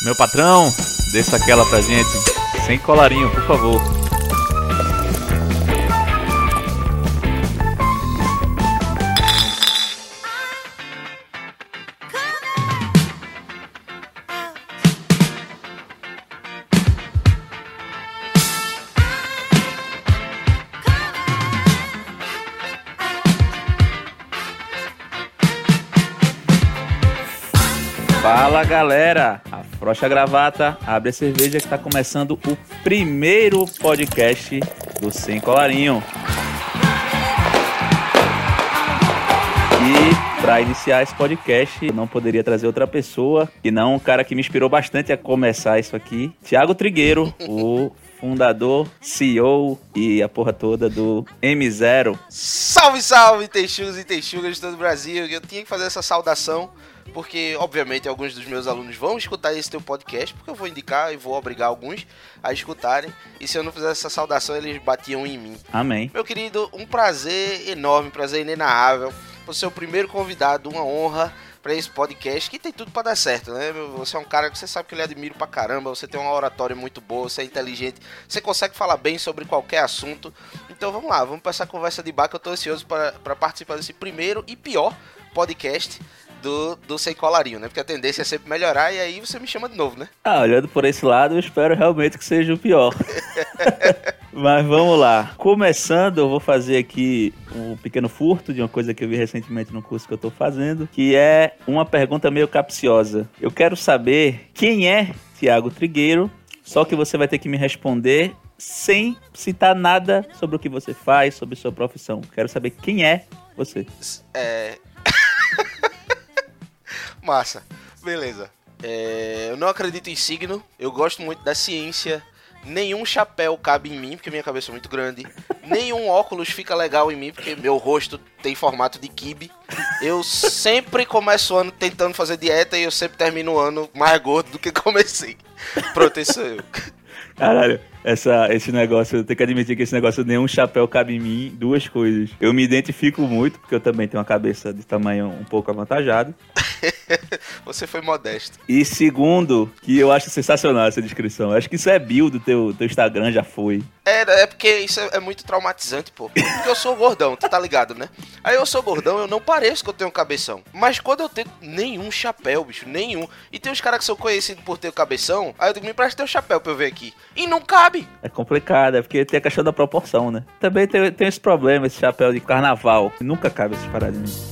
Meu patrão, desça aquela pra gente. Sem colarinho, por favor. Fala galera, afrocha a gravata, abre a cerveja que está começando o primeiro podcast do Sem Colarinho. E para iniciar esse podcast, eu não poderia trazer outra pessoa que não um cara que me inspirou bastante a começar isso aqui, Thiago Trigueiro, o fundador, CEO e a porra toda do M0. Salve, salve, Teixugos e Teixugas de todo o Brasil. Eu tinha que fazer essa saudação porque obviamente alguns dos meus alunos vão escutar esse teu podcast, porque eu vou indicar e vou obrigar alguns a escutarem. E se eu não fizesse essa saudação, eles batiam em mim. Amém. Meu querido, um prazer enorme, um prazer inenarrável. Você é o primeiro convidado, uma honra para esse podcast que tem tudo para dar certo, né? Você é um cara que você sabe que eu lhe admiro pra caramba, você tem uma oratória muito boa, você é inteligente, você consegue falar bem sobre qualquer assunto. Então vamos lá, vamos passar a conversa de bar que eu tô ansioso para participar desse primeiro e pior podcast do, do Sem Colarinho, né? Porque a tendência é sempre melhorar e aí você me chama de novo, né? Ah, olhando por esse lado, eu espero realmente que seja o pior. Mas vamos lá. Começando, eu vou fazer aqui um pequeno furto de uma coisa que eu vi recentemente no curso que eu tô fazendo, que é uma pergunta meio capciosa. Eu quero saber quem é Tiago Trigueiro, só que você vai ter que me responder sem citar nada sobre o que você faz, sobre sua profissão. Quero saber quem é você. É, Massa. Beleza. É, eu não acredito em signo. Eu gosto muito da ciência. Nenhum chapéu cabe em mim, porque minha cabeça é muito grande. Nenhum óculos fica legal em mim, porque meu rosto tem formato de kibe. Eu sempre começo o ano tentando fazer dieta e eu sempre termino o ano mais gordo do que comecei. Sou eu. Caralho, essa, esse negócio, eu tenho que admitir que esse negócio nenhum chapéu cabe em mim, duas coisas. Eu me identifico muito, porque eu também tenho uma cabeça de tamanho um pouco avantajado. Você foi modesto. E segundo, que eu acho sensacional essa descrição. Eu acho que isso é bio do teu, teu Instagram, já foi. É, é porque isso é, é, muito traumatizante, pô. Porque eu sou gordão, tu tá ligado, né? Aí eu sou gordão, eu não pareço que eu tenho cabeção. Mas quando eu tenho nenhum chapéu, bicho, nenhum. E tem uns caras que são conhecidos por ter cabeção, aí eu digo, me presta teu chapéu pra eu ver aqui. E não cabe. É complicado, é porque tem a questão da proporção, né? Também tem, tem esse problema, esse chapéu de carnaval. Nunca cabe paradinhos.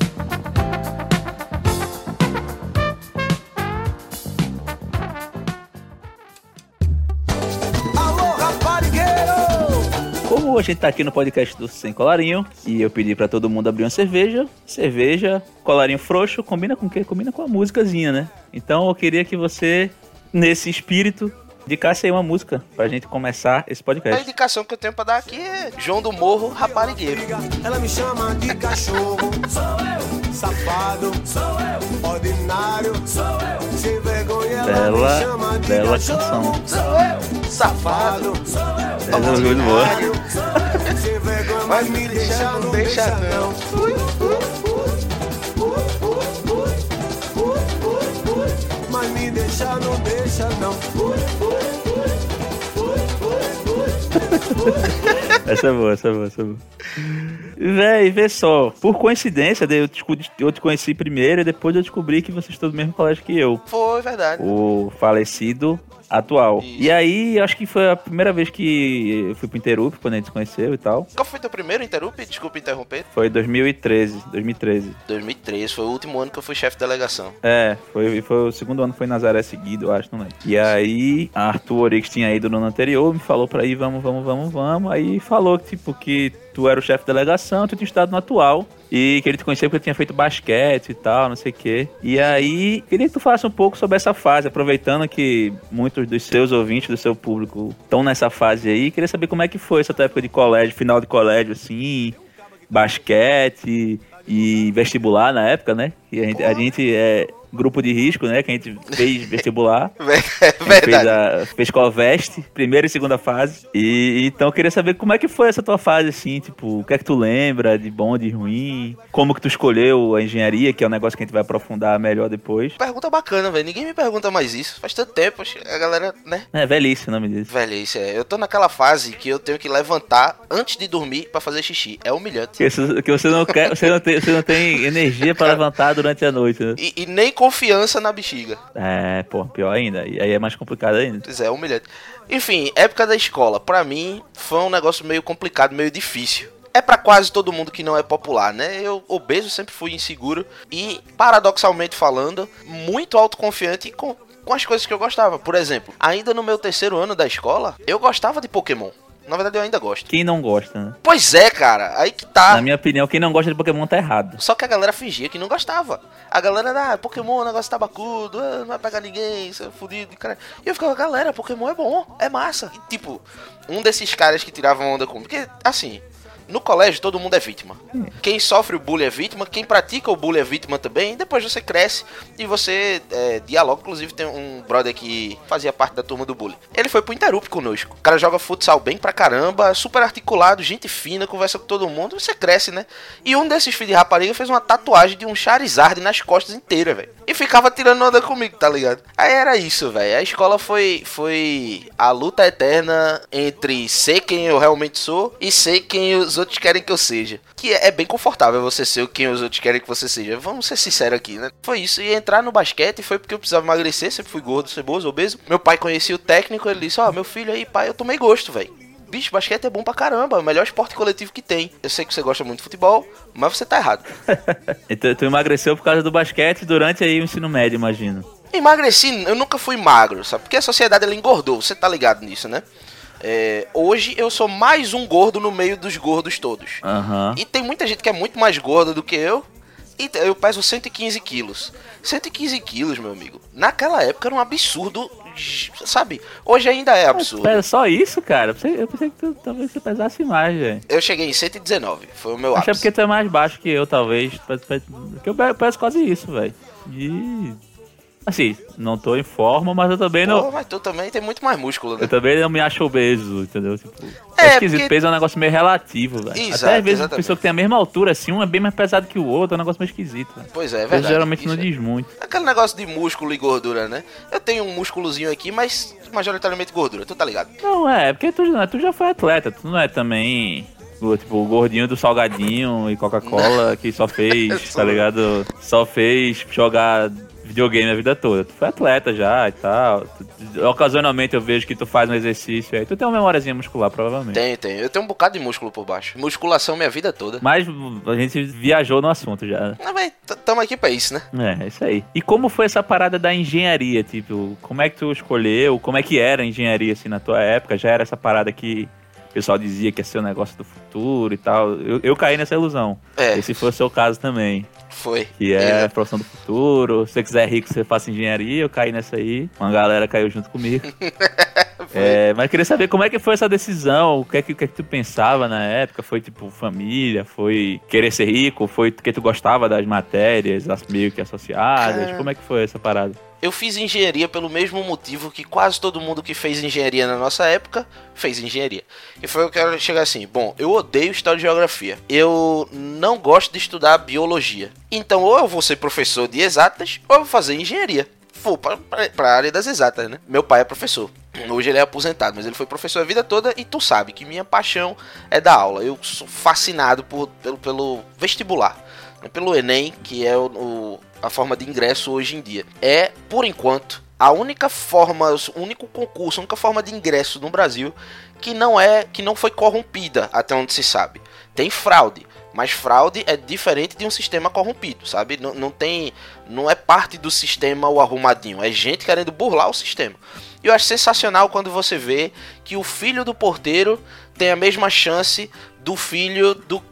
Como a gente tá aqui no podcast do Sem Colarinho, e eu pedi para todo mundo abrir uma cerveja, cerveja, colarinho frouxo, combina com o quê? Combina com a músicazinha, né? Então eu queria que você, nesse espírito, indicasse aí uma música pra gente começar esse podcast. A indicação que eu tenho pra dar aqui é João do Morro, Raparigueiro. Ela me chama de cachorro, sou eu, safado, sou eu, ordinário, sou eu, sem vergonha. Bela, bela canção. Sou eu, safado, sou eu, Essa é muito boa. sem vergonha, Mas me deixa, não deixa não. Mas me deixa, não deixa não. Essa é boa, essa é boa, essa é boa. Véi, vê só. Por coincidência, eu te, eu te conheci primeiro e depois eu descobri que vocês estão do mesmo colégio que eu. Foi, verdade. O falecido atual. Isso. E aí, acho que foi a primeira vez que eu fui pro Interup, quando a gente se conheceu e tal. Qual foi teu primeiro interrupe? Desculpa interromper. Foi 2013, 2013. 2013, foi o último ano que eu fui chefe de delegação. É, foi, foi o segundo ano foi Nazaré seguido, eu acho, não lembro. E aí, Arthur Orix tinha ido no ano anterior, me falou pra ir, vamos, vamos, vamos, vamos. Aí falou que, tipo, que tu era o chefe de delegação, tu tinha estado no atual. E que ele te conhecia porque tinha feito basquete e tal, não sei o quê. E aí, queria que tu falasse um pouco sobre essa fase, aproveitando que muitos dos seus ouvintes, do seu público, estão nessa fase aí. Queria saber como é que foi essa tua época de colégio, final de colégio, assim, basquete e vestibular na época, né? E a gente, a gente é, grupo de risco, né? Que a gente fez vestibular. É. Fez, a, fez Coveste, primeira e segunda fase. E então eu queria saber como é que foi essa tua fase, assim, tipo, o que é que tu lembra de bom, de ruim? Como que tu escolheu a engenharia, que é um negócio que a gente vai aprofundar melhor depois. Pergunta bacana, velho. Ninguém me pergunta mais isso. Faz tanto tempo, a galera, né? É velhice o nome disso. Velhice, é. Eu tô naquela fase que eu tenho que levantar antes de dormir pra fazer xixi. É humilhante. Que você, que você não quer, você não tem, você não tem energia pra levantar durante a noite, né? E, e nem confiança na bexiga. É, pô, pior ainda. E aí é mais complicado ainda. Pois é, humilhante. Enfim, época da escola, pra mim, foi um negócio meio complicado, meio difícil. É pra quase todo mundo que não é popular, né? Eu, obeso, sempre fui inseguro e, paradoxalmente falando, muito autoconfiante com, com as coisas que eu gostava. Por exemplo, ainda no meu terceiro ano da escola, eu gostava de Pokémon. Na verdade, eu ainda gosto. Quem não gosta, né? Pois é, cara, aí que tá. Na minha opinião, quem não gosta de Pokémon tá errado. Só que a galera fingia que não gostava. A galera, ah, Pokémon é negócio tabacudo, ah, não vai pegar ninguém, isso é fudido, cara. E eu ficava, galera, Pokémon é bom, é massa. E tipo, um desses caras que tiravam onda comigo, porque assim, no colégio todo mundo é vítima. Quem sofre o bullying é vítima, quem pratica o bullying é vítima também. Depois você cresce e você é, dialoga. Inclusive tem um brother que fazia parte da turma do bullying. Ele foi pro Interup conosco. O cara joga futsal bem pra caramba, super articulado, gente fina, conversa com todo mundo. Você cresce, né? E um desses filhos de rapariga fez uma tatuagem de um Charizard nas costas inteiras, velho. E ficava tirando onda comigo, tá ligado? Aí era isso, velho. A escola foi, foi a luta eterna entre ser quem eu realmente sou e ser quem os outros querem que eu seja. Que é, é bem confortável você ser quem os outros querem que você seja. Vamos ser sinceros aqui, né? Foi isso. E entrar no basquete foi porque eu precisava emagrecer. Sempre fui gordo, ceboso, obeso. Meu pai conhecia o técnico. Ele disse: Ó, meu filho aí, pai, eu tomei gosto, velho. Bicho, basquete é bom pra caramba, é o melhor esporte coletivo que tem. Eu sei que você gosta muito de futebol, mas você tá errado. Então tu emagreceu por causa do basquete durante aí o ensino médio, imagino. Emagreci, eu nunca fui magro, sabe? Porque a sociedade ela engordou, você tá ligado nisso, né? É, hoje eu sou mais um gordo no meio dos gordos todos. Aham. E tem muita gente que é muito mais gorda do que eu. E eu peso 115 quilos. 115 quilos, meu amigo. Naquela época era um absurdo, sabe? Hoje ainda é absurdo. Pera, só isso, cara? Eu pensei, eu pensei que tu, talvez você pesasse mais, velho. Eu cheguei em 119, foi o meu Acho que é ápice. porque tu é mais baixo que eu, talvez. Porque eu pe- peço quase isso, velho. E. Assim, não tô em forma, mas eu também não. Pô, mas tu também tem muito mais músculo, né? Eu também não me acho obeso, entendeu? Tipo, É, é esquisito. porque- Peso é um negócio meio relativo, velho. Até às vezes a pessoa que tem a mesma altura, assim, um é bem mais pesado que o outro, é um negócio meio esquisito. velho. Pois é, é Peso verdade. geralmente Isso não é- diz muito. Aquele negócio de músculo e gordura, né? Eu tenho um músculozinho aqui, mas majoritariamente gordura, tu tá ligado? Não, é, porque tu, tu já foi atleta, tu não é também. o, Tipo, o gordinho do salgadinho e Coca-Cola que só fez, tá ligado? Só fez jogar videogame a vida toda. Tu foi atleta já e tal. Tu- ocasionalmente eu vejo que tu faz um exercício aí. Tu tem uma memóriazinha muscular, provavelmente. Tenho, tenho. Eu tenho um bocado de músculo por baixo. Musculação minha vida toda. Mas a gente viajou no assunto já. né? Mas, véi, t- tamo aqui pra isso, né? É, é isso aí. E como foi essa parada da engenharia? Tipo, como é que tu escolheu? Como é que era a engenharia assim na tua época? Já era essa parada que o pessoal dizia que ia ser o negócio do futuro e tal. Eu, eu caí nessa ilusão. É. E se for o seu caso também. Foi. Que é a Exato. profissão do futuro. Se você quiser rico, você faça engenharia. Eu caí nessa aí. Uma galera caiu junto comigo. É, mas eu queria saber como é que foi essa decisão, o que é que, o que, é que tu pensava na época? Foi tipo família, foi querer ser rico, foi porque tu gostava das matérias as- meio que associadas? Cara. Como é que foi essa parada? Eu fiz engenharia pelo mesmo motivo que quase todo mundo que fez engenharia na nossa época fez engenharia. E foi eu quero chegar assim: bom, eu odeio história e geografia. Eu não gosto de estudar biologia. Então, ou eu vou ser professor de exatas, ou eu vou fazer engenharia. Vou pra, pra área das exatas, né? Meu pai é professor. Hoje ele é aposentado, mas ele foi professor a vida toda e tu sabe que minha paixão é dar aula. Eu sou fascinado por, pelo, pelo vestibular, né? pelo Enem, que é o- o, a forma de ingresso hoje em dia. É, por enquanto, a única forma, o único concurso, a única forma de ingresso no Brasil que não é, que não foi corrompida até onde se sabe. Tem fraude, mas fraude é diferente de um sistema corrompido, sabe? Não, não tem, não é parte do sistema o arrumadinho, é gente querendo burlar o sistema. E eu acho sensacional quando você vê que o filho do porteiro tem a mesma chance do filho do,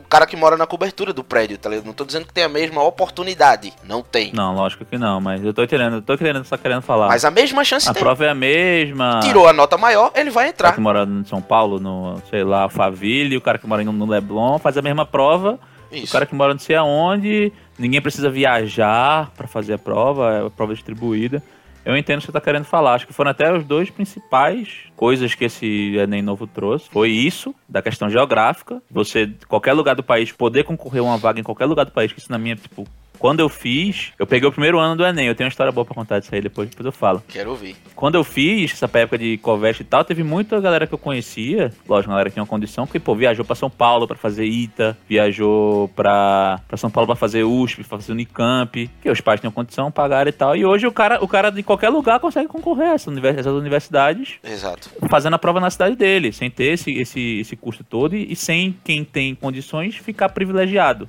do cara que mora na cobertura do prédio, tá ligado? Não tô dizendo que tem a mesma oportunidade, não tem. Não, lógico que não, mas eu tô querendo, eu tô querendo, só querendo falar. Mas a mesma chance a tem. prova é a mesma. Tirou a nota maior, ele vai O cara entrar. que mora em São Paulo, no, sei lá, Alphaville, o cara que mora no Leblon faz a mesma prova. O Isso. cara que mora não sei aonde ninguém precisa viajar para fazer a prova, é a prova distribuída. Eu entendo o que você está querendo falar. Acho que foram até os dois principais coisas que esse Enem novo trouxe. Foi isso, da questão geográfica. Você, qualquer lugar do país, poder concorrer a uma vaga em qualquer lugar do país, que isso na minha, tipo, quando eu fiz, eu peguei o primeiro ano do Enem. Eu tenho uma história boa pra contar disso aí, depois, depois eu falo. Quero ouvir. Quando eu fiz, essa época de Coveste e tal, teve muita galera que eu conhecia, lógico, galera que tinha uma condição, que, pô, viajou pra São Paulo pra fazer ITA, viajou pra, pra São Paulo pra fazer USP, pra fazer Unicamp, que os pais tinham condição, pagaram e tal. E hoje o cara, o cara de qualquer lugar consegue concorrer a essas universidades Exato. fazendo a prova na cidade dele, sem ter esse, esse, esse custo todo e, e sem quem tem condições ficar privilegiado.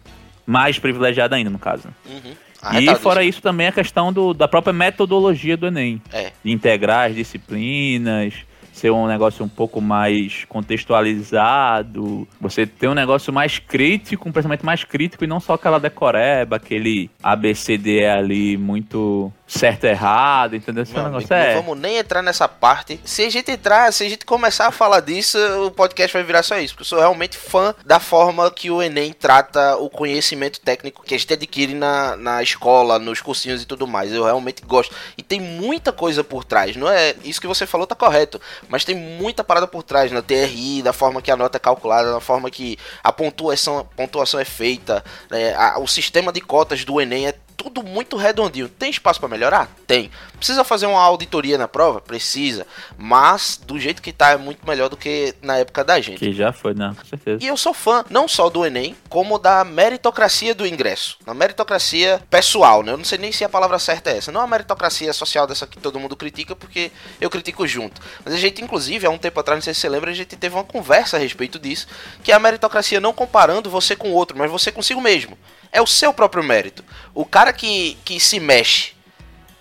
Mais privilegiado ainda, no caso. Uhum. E Arretado fora isso também a questão do, da própria metodologia do Enem. É. De integrar as disciplinas, ser um negócio um pouco mais contextualizado, você ter um negócio mais crítico, um pensamento mais crítico e não só aquela decoreba, aquele ABCD ali muito certo e errado, entendeu? Esse Meu negócio amigo, é... Não vamos nem entrar nessa parte. Se a gente entrar, se a gente começar a falar disso, o podcast vai virar só isso. Porque eu sou realmente fã da forma que o Enem trata o conhecimento técnico que a gente adquire na, na escola, nos cursinhos e tudo mais. Eu realmente gosto. E tem muita coisa por trás. Não é isso que você falou, tá correto. Mas tem muita parada por trás na TRI, da forma que a nota é calculada, da forma que a pontuação, pontuação é feita. né? A- o sistema de cotas do Enem é tudo muito redondinho. Tem espaço para melhorar? Tem. Precisa fazer uma auditoria na prova? Precisa. Mas do jeito que tá é muito melhor do que na época da gente. Que já foi, né? Com certeza. E eu sou fã não só do Enem, como da meritocracia do ingresso. Na meritocracia pessoal, né? Eu não sei nem se a palavra certa é essa. Não a meritocracia social dessa que todo mundo critica, porque eu critico junto. Mas a gente, inclusive, há um tempo atrás, não sei se você lembra, a gente teve uma conversa a respeito disso, que é a meritocracia não comparando você com o outro, mas você consigo mesmo. É o seu próprio mérito. O cara que, que se mexe,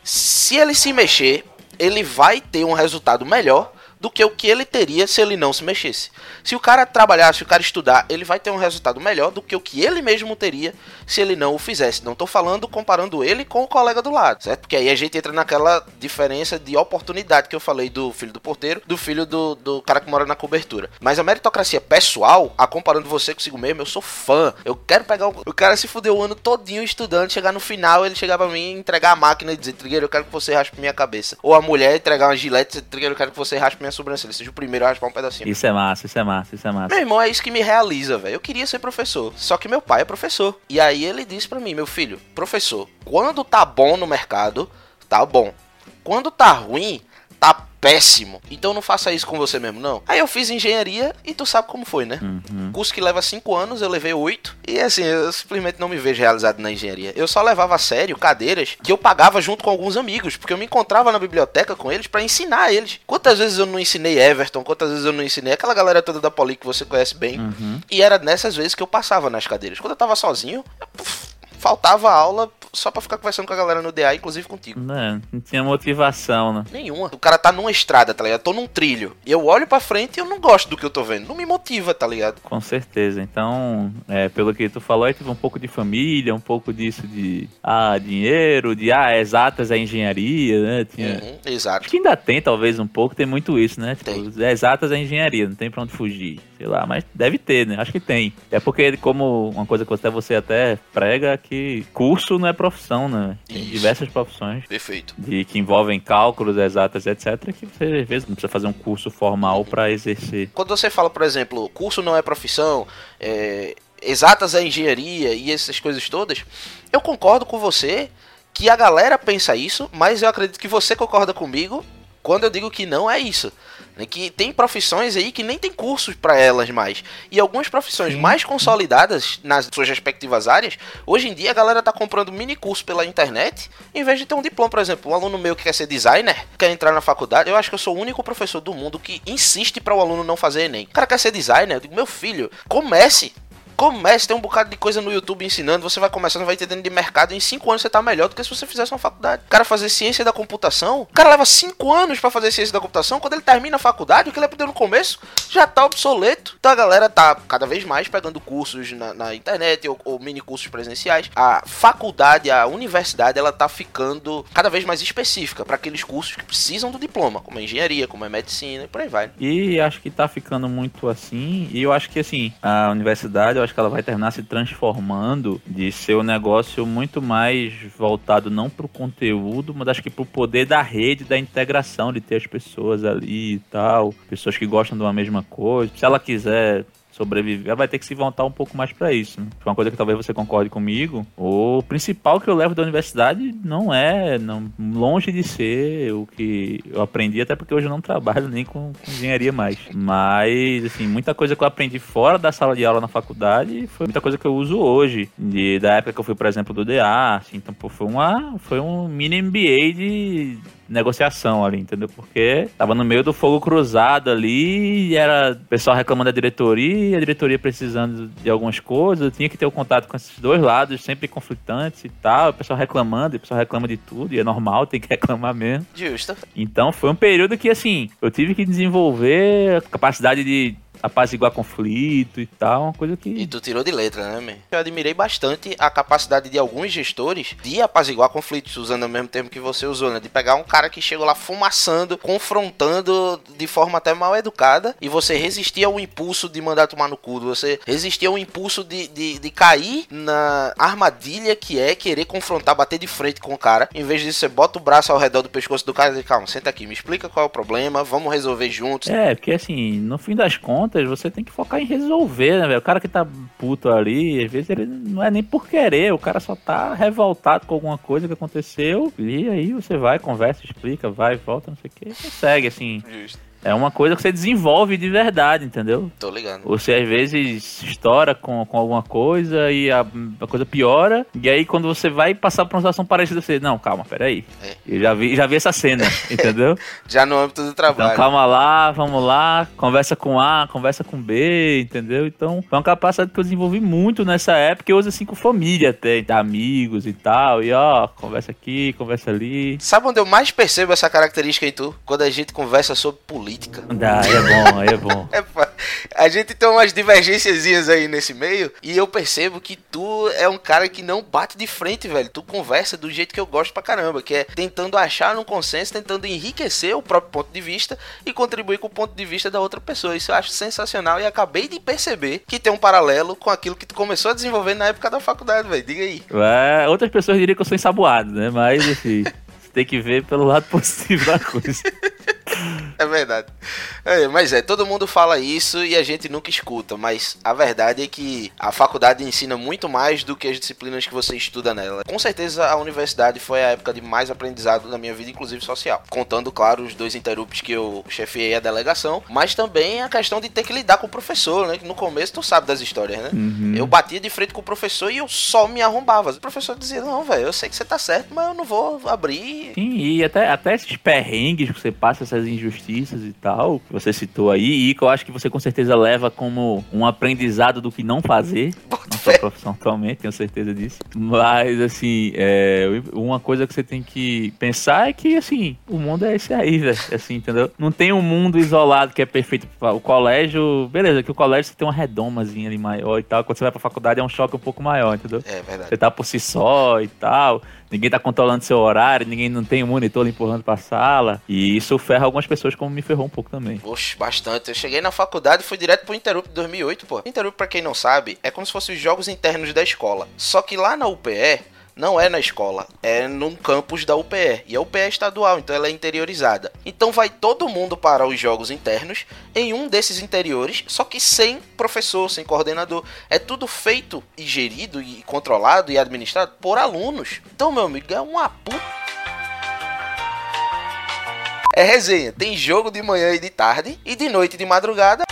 se ele se mexer, ele vai ter um resultado melhor do que o que ele teria se ele não se mexesse. Se o cara trabalhar, se o cara estudar, ele vai ter um resultado melhor do que o que ele mesmo teria se ele não o fizesse. Não tô falando comparando ele com o colega do lado, certo? Porque aí a gente entra naquela diferença de oportunidade que eu falei do filho do porteiro, do filho do, do cara que mora na cobertura. Mas a meritocracia pessoal, a comparando você consigo mesmo, eu sou fã. Eu quero pegar o, o cara se fudeu o ano todinho estudando, chegar no final, ele chegar pra mim, entregar a máquina e dizer, Trigueiro, eu quero que você raspe minha cabeça. Ou a mulher entregar uma gilete e dizer, Trigueiro, eu quero que você raspe minha sobrancelha. Seja o primeiro a raspar um pedacinho. Isso é massa, isso é massa, isso é massa. Meu irmão, é isso que me realiza, velho. Eu queria ser professor, só que meu pai é professor. E aí ele disse pra mim, meu filho, professor, quando tá bom no mercado, tá bom. Quando tá ruim, tá péssimo. Então não faça isso com você mesmo, não. Aí eu fiz engenharia e tu sabe como foi, né? Uhum. Curso que leva 5 anos, eu levei 8. E assim, eu simplesmente não me vejo realizado na engenharia. Eu só levava a sério cadeiras que eu pagava junto com alguns amigos, porque eu me encontrava na biblioteca com eles pra ensinar eles. Quantas vezes eu não ensinei Everton, quantas vezes eu não ensinei aquela galera toda da Poli que você conhece bem. Uhum. E era nessas vezes que eu passava nas cadeiras. Quando eu tava sozinho, eu, puf, faltava aula só pra ficar conversando com a galera no DA, inclusive contigo. Não, não tinha motivação, né? Nenhuma. O cara tá numa estrada, tá ligado? Eu tô num trilho. E eu olho pra frente e eu não gosto do que eu tô vendo. Não me motiva, tá ligado? Com certeza. Então, é, pelo que tu falou, aí teve um pouco de família, um pouco disso de ah, dinheiro, de ah, exatas é engenharia, né? Tinha... Uhum, exato. Acho que ainda tem, talvez, um pouco, tem muito isso, né? Tipo, Tem. exatas é engenharia, não tem pra onde fugir. Sei lá, mas deve ter, né? Acho que tem. É porque, como uma coisa que até você até prega, que curso não é profissão, né? Tem Isso. diversas profissões. Perfeito. De, que envolvem cálculos, exatas, etc., que você às vezes não precisa fazer um curso formal pra exercer. Quando você fala, por exemplo, curso não é profissão, é, exatas é engenharia e essas coisas todas, eu concordo com você que a galera pensa isso, mas eu acredito que você concorda comigo quando eu digo que não é isso. Né? Que tem profissões aí que nem tem cursos pra elas mais. E algumas profissões mais consolidadas nas suas respectivas áreas, hoje em dia a galera tá comprando mini curso pela internet, em vez de ter um diploma, por exemplo, um aluno meu que quer ser designer, quer entrar na faculdade, eu acho que eu sou o único professor do mundo que insiste para o aluno não fazer ENEM. O cara quer ser designer, eu digo, meu filho, comece. Comece, tem um bocado de coisa no YouTube ensinando, você vai começando, vai entendendo de mercado, em 5 anos você tá melhor do que se você fizesse uma faculdade. O cara fazer ciência da computação, o cara leva 5 anos pra fazer ciência da computação, quando ele termina a faculdade, o que ele aprendeu no começo já tá obsoleto. Então a galera tá cada vez mais pegando cursos na, na internet ou, ou mini cursos presenciais. A faculdade, a universidade, ela tá ficando cada vez mais específica para aqueles cursos que precisam do diploma, como é engenharia, como é medicina e por aí vai. E acho que tá ficando muito assim. E eu acho que, assim, a universidade, eu acho acho que ela vai terminar se transformando de ser um negócio muito mais voltado não pro conteúdo, mas acho que pro poder da rede, da integração, de ter as pessoas ali e tal, pessoas que gostam de uma mesma coisa. Se ela quiser sobreviver, vai ter que se voltar um pouco mais para isso. Né? Uma coisa que talvez você concorde comigo. O principal que eu levo da universidade não é não, longe de ser o que eu aprendi, até porque hoje eu não trabalho nem com, com engenharia mais. Mas, assim, muita coisa que eu aprendi fora da sala de aula na faculdade foi muita coisa que eu uso hoje. De, da época que eu fui, por exemplo, do DA. Assim, então, pô, foi, uma, foi um mini MBA de negociação ali, entendeu? Porque tava no meio do fogo cruzado ali e era o pessoal reclamando da diretoria, a diretoria precisando de algumas coisas, tinha que ter o um contato com esses dois lados, sempre conflitantes e tal, o pessoal reclamando, o pessoal reclama de tudo, e é normal, tem que reclamar mesmo. Justo. Então foi um período que, assim, eu tive que desenvolver a capacidade de apaziguar conflito e tal, uma coisa que. E tu tirou de letra, né, man? Eu admirei bastante a capacidade de alguns gestores de apaziguar conflitos, usando o mesmo termo que você usou, né? De pegar um cara que chegou lá fumaçando, confrontando de forma até mal educada, e você resistir ao impulso de mandar tomar no cu, você resistir ao impulso de, de, de cair na armadilha que é querer confrontar, bater de frente com o cara. Em vez disso, você bota o braço ao redor do pescoço do cara e diz, calma, senta aqui, me explica qual é o problema, vamos resolver juntos. É, porque assim, no fim das contas, você tem que focar em resolver, né, velho? O cara que tá puto ali, às vezes ele não é nem por querer, o cara só tá revoltado com alguma coisa que aconteceu, e aí você vai, conversa, explica, vai, volta, não sei o que, consegue, assim. Justo. É uma coisa que você desenvolve de verdade, entendeu? Tô ligado. Você às vezes estoura com, com alguma coisa e a, a coisa piora. E aí quando você vai passar por uma situação parecida, você, não, calma, peraí. É. Eu já vi, já vi essa cena, entendeu? Já no âmbito do trabalho. Então calma lá, vamos lá, conversa com A, conversa com B, entendeu? Então foi uma capacidade que eu desenvolvi muito nessa época, eu uso assim com família até, amigos e tal. E ó, conversa aqui, conversa ali. Sabe onde eu mais percebo essa característica em tu? Quando a gente conversa sobre política. Dá, aí é bom, é bom. É, a gente tem umas divergências aí nesse meio e eu percebo que tu é um cara que não bate de frente, velho. Tu conversa do jeito que eu gosto pra caramba, que é tentando achar um consenso, tentando enriquecer o próprio ponto de vista e contribuir com o ponto de vista da outra pessoa. Isso eu acho sensacional e acabei de perceber que tem um paralelo com aquilo que tu começou a desenvolver na época da faculdade, velho. Diga aí. É, outras pessoas diriam que eu sou ensaboado, né? Mas, assim, você tem que ver pelo lado positivo da coisa. É verdade. É, mas é, todo mundo fala isso e a gente nunca escuta, mas a verdade é que a faculdade ensina muito mais do que as disciplinas que você estuda nela. Com certeza a universidade foi a época de mais aprendizado na minha vida, inclusive social. Contando, claro, os dois interrupts que eu chefiei a delegação, mas também a questão de ter que lidar com o professor, né? Que no começo tu sabe das histórias, né? Uhum. Eu batia de frente com o professor e eu só me arrombava. O professor dizia, não, velho, eu sei que você tá certo, mas eu não vou abrir. Sim, e até, até esses perrengues que você passa, essas injustiças e tal, que você citou aí, e que eu acho que você com certeza leva como um aprendizado do que não fazer na sua profissão atualmente, tenho certeza disso. Mas, assim, é, uma coisa que você tem que pensar é que, assim, o mundo é esse aí, velho, assim, entendeu? Não tem um mundo isolado que é perfeito. O colégio, beleza, que o colégio você tem uma redomazinha ali maior e tal, quando você vai pra faculdade é um choque um pouco maior, entendeu? É verdade. Você tá por si só e tal, ninguém tá controlando seu horário, ninguém não tem monitor empurrando pra sala. E isso ferra algumas pessoas, como me ferrou um pouco também. Oxe, bastante. Eu cheguei na faculdade e fui direto pro Interrupt 2008, pô. Interrupt, pra quem não sabe, é como se fossem os jogos internos da escola. Só que lá na UPE, não é na escola, é num campus da UPE. E a UPE é estadual, então ela é interiorizada. Então vai todo mundo para os jogos internos em um desses interiores, só que sem professor, sem coordenador. É tudo feito e gerido e controlado e administrado por alunos. Então, meu amigo, é uma puta. É resenha. Tem jogo de manhã e de tarde, e de noite e de madrugada.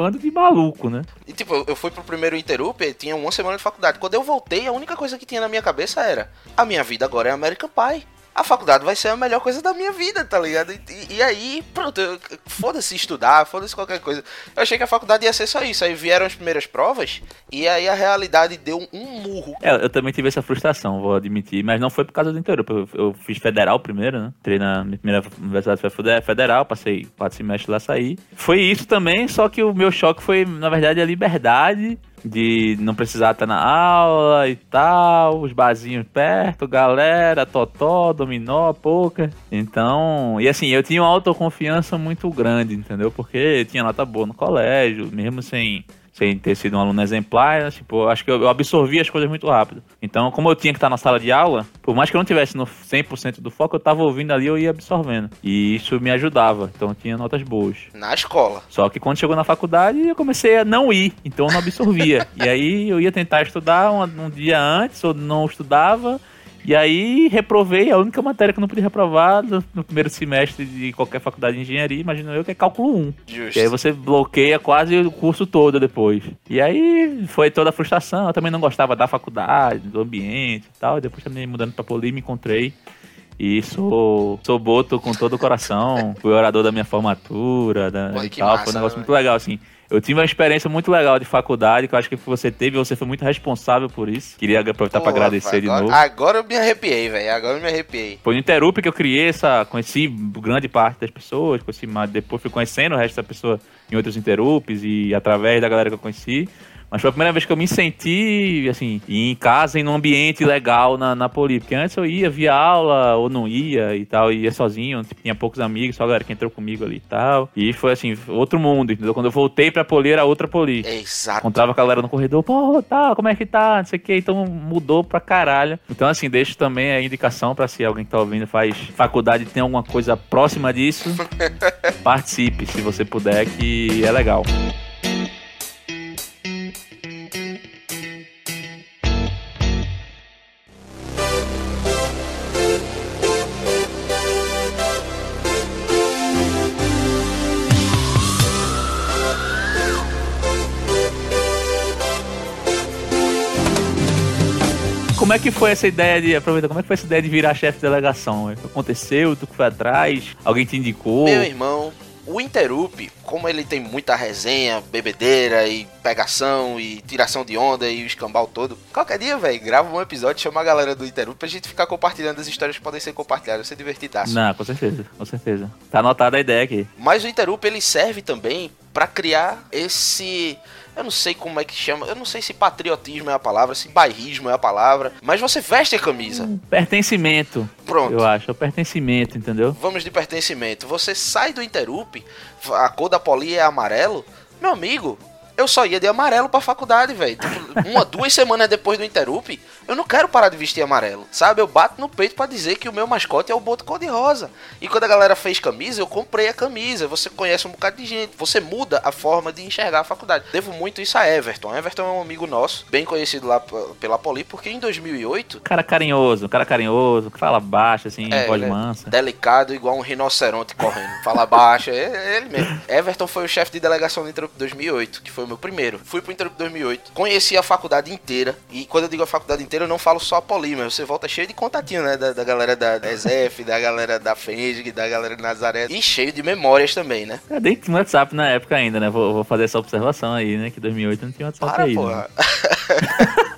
Bando de maluco, né? E tipo, eu- fui pro primeiro Interrupt, e tinha uma semana de faculdade. Quando eu voltei, a única coisa que tinha na minha cabeça era: a minha vida agora é American Pie. A faculdade vai ser a melhor coisa da minha vida, tá ligado? E, e- aí, pronto, foda-se estudar, foda-se qualquer coisa. Eu achei que a faculdade ia ser só isso. Aí vieram as primeiras provas, e aí a realidade deu um murro. É, eu também tive essa frustração, vou admitir, mas não foi por causa do Interrupt. Eu, eu fiz federal primeiro, né? Entrei na minha primeira universidade federal, passei quatro semestres lá, saí. Foi isso também, só que o meu choque foi, na verdade, a liberdade de não precisar estar na aula e tal, os barzinhos perto, galera, totó, dominó, poker. Então, e assim, eu tinha uma autoconfiança muito grande, entendeu? Porque tinha nota boa no colégio, mesmo sem sem ter sido um aluno exemplar, tipo, acho que eu absorvi as coisas muito rápido. Então, como eu tinha que estar na sala de aula, por mais que eu não tivesse no 100% do foco, eu estava ouvindo ali, eu ia absorvendo. E isso me ajudava, então eu tinha notas boas. Na escola. Só que quando chegou na faculdade, eu comecei a não ir, então eu não absorvia. e aí eu ia tentar estudar um, um dia antes, ou não estudava, e aí reprovei a única matéria que eu não podia reprovar no, no, primeiro semestre de qualquer faculdade de engenharia, imagino eu, que é cálculo 1. Justo. E aí você bloqueia quase o curso todo depois. E aí foi toda a frustração, eu também não gostava da faculdade, do ambiente e tal. E depois também mudando pra Poli, me encontrei. E sou, sou boto com todo o coração. Fui orador da minha formatura da, Pô, e tal. massa, foi um negócio né, muito legal, assim. Eu tive uma experiência muito legal de faculdade, que eu acho que você teve, você foi muito responsável por isso. Queria aproveitar para agradecer agora, de novo. Agora eu me arrepiei, velho. Agora eu me arrepiei. Foi no Interup que eu criei essa. Conheci grande parte das pessoas, conheci mais, depois fui conhecendo o resto da pessoa em outros Interups e através da galera que eu conheci. Mas foi a primeira vez que eu me senti, assim, em casa, em um ambiente legal na, na Poli. Porque antes eu ia, via aula, ou não ia e tal, ia sozinho, tipo, tinha poucos amigos, só a galera que entrou comigo ali e tal. E foi, assim, outro mundo, entendeu? Quando eu voltei pra Poli, era outra Poli. Exato. Encontrava a galera no corredor, pô, tá, como é que tá, não sei o que, então mudou pra caralho. Então, assim, deixo também a indicação pra se alguém que tá ouvindo faz faculdade tem alguma coisa próxima disso, participe, se você puder, que é legal. Como é que foi essa ideia de. Aproveita, como é que foi essa ideia de virar chefe de delegação? Aconteceu? Tu que foi atrás? Alguém te indicou? Meu irmão, o Interup, como ele tem muita resenha, bebedeira e pegação e tiração de onda e o escambau todo, qualquer dia, velho, grava um episódio, chama a galera do Interup pra gente ficar compartilhando as histórias que podem ser compartilhadas, ser divertidaço. Não, com certeza, com certeza. Tá anotada a ideia aqui. Mas o Interup, ele serve também pra criar esse... Eu não sei como é que chama, eu não sei se patriotismo é a palavra, se bairrismo é a palavra, mas você veste a camisa. Pertencimento. Pronto. Eu acho, é o pertencimento, entendeu? Vamos de pertencimento. Você sai do Interup, a cor da poli é amarelo. Meu amigo, eu só ia de amarelo pra faculdade, velho. Tipo, uma, duas semanas depois do Interup, eu não quero parar de vestir amarelo. Sabe? Eu bato no peito pra dizer que o meu mascote é o boto cor-de-rosa. E quando a galera fez camisa, eu comprei a camisa. Você conhece um bocado de gente. Você muda a forma de enxergar a faculdade. Devo muito isso a Everton. Everton é um amigo nosso, bem conhecido lá pela Poli, porque em 2008 Cara carinhoso, cara carinhoso, fala baixo, assim, É, voz é mansa. Delicado, igual um rinoceronte correndo. Fala baixo, é, é ele mesmo. Everton foi o chefe de delegação do Interup 2008, que foi o meu primeiro. Fui pro Interup 2008, conheci a faculdade inteira. E quando eu digo a faculdade inteira, eu não falo só a Poli, mas você volta cheio de contatinho, né? Da, da galera da, da ESEF, da galera da FENG, da galera de Nazaré. E cheio de memórias também, né? Eu nem tinha WhatsApp na época ainda, né? Vou, vou fazer essa observação aí, né? Que 2008 não tinha WhatsApp Para, aí. né? porra.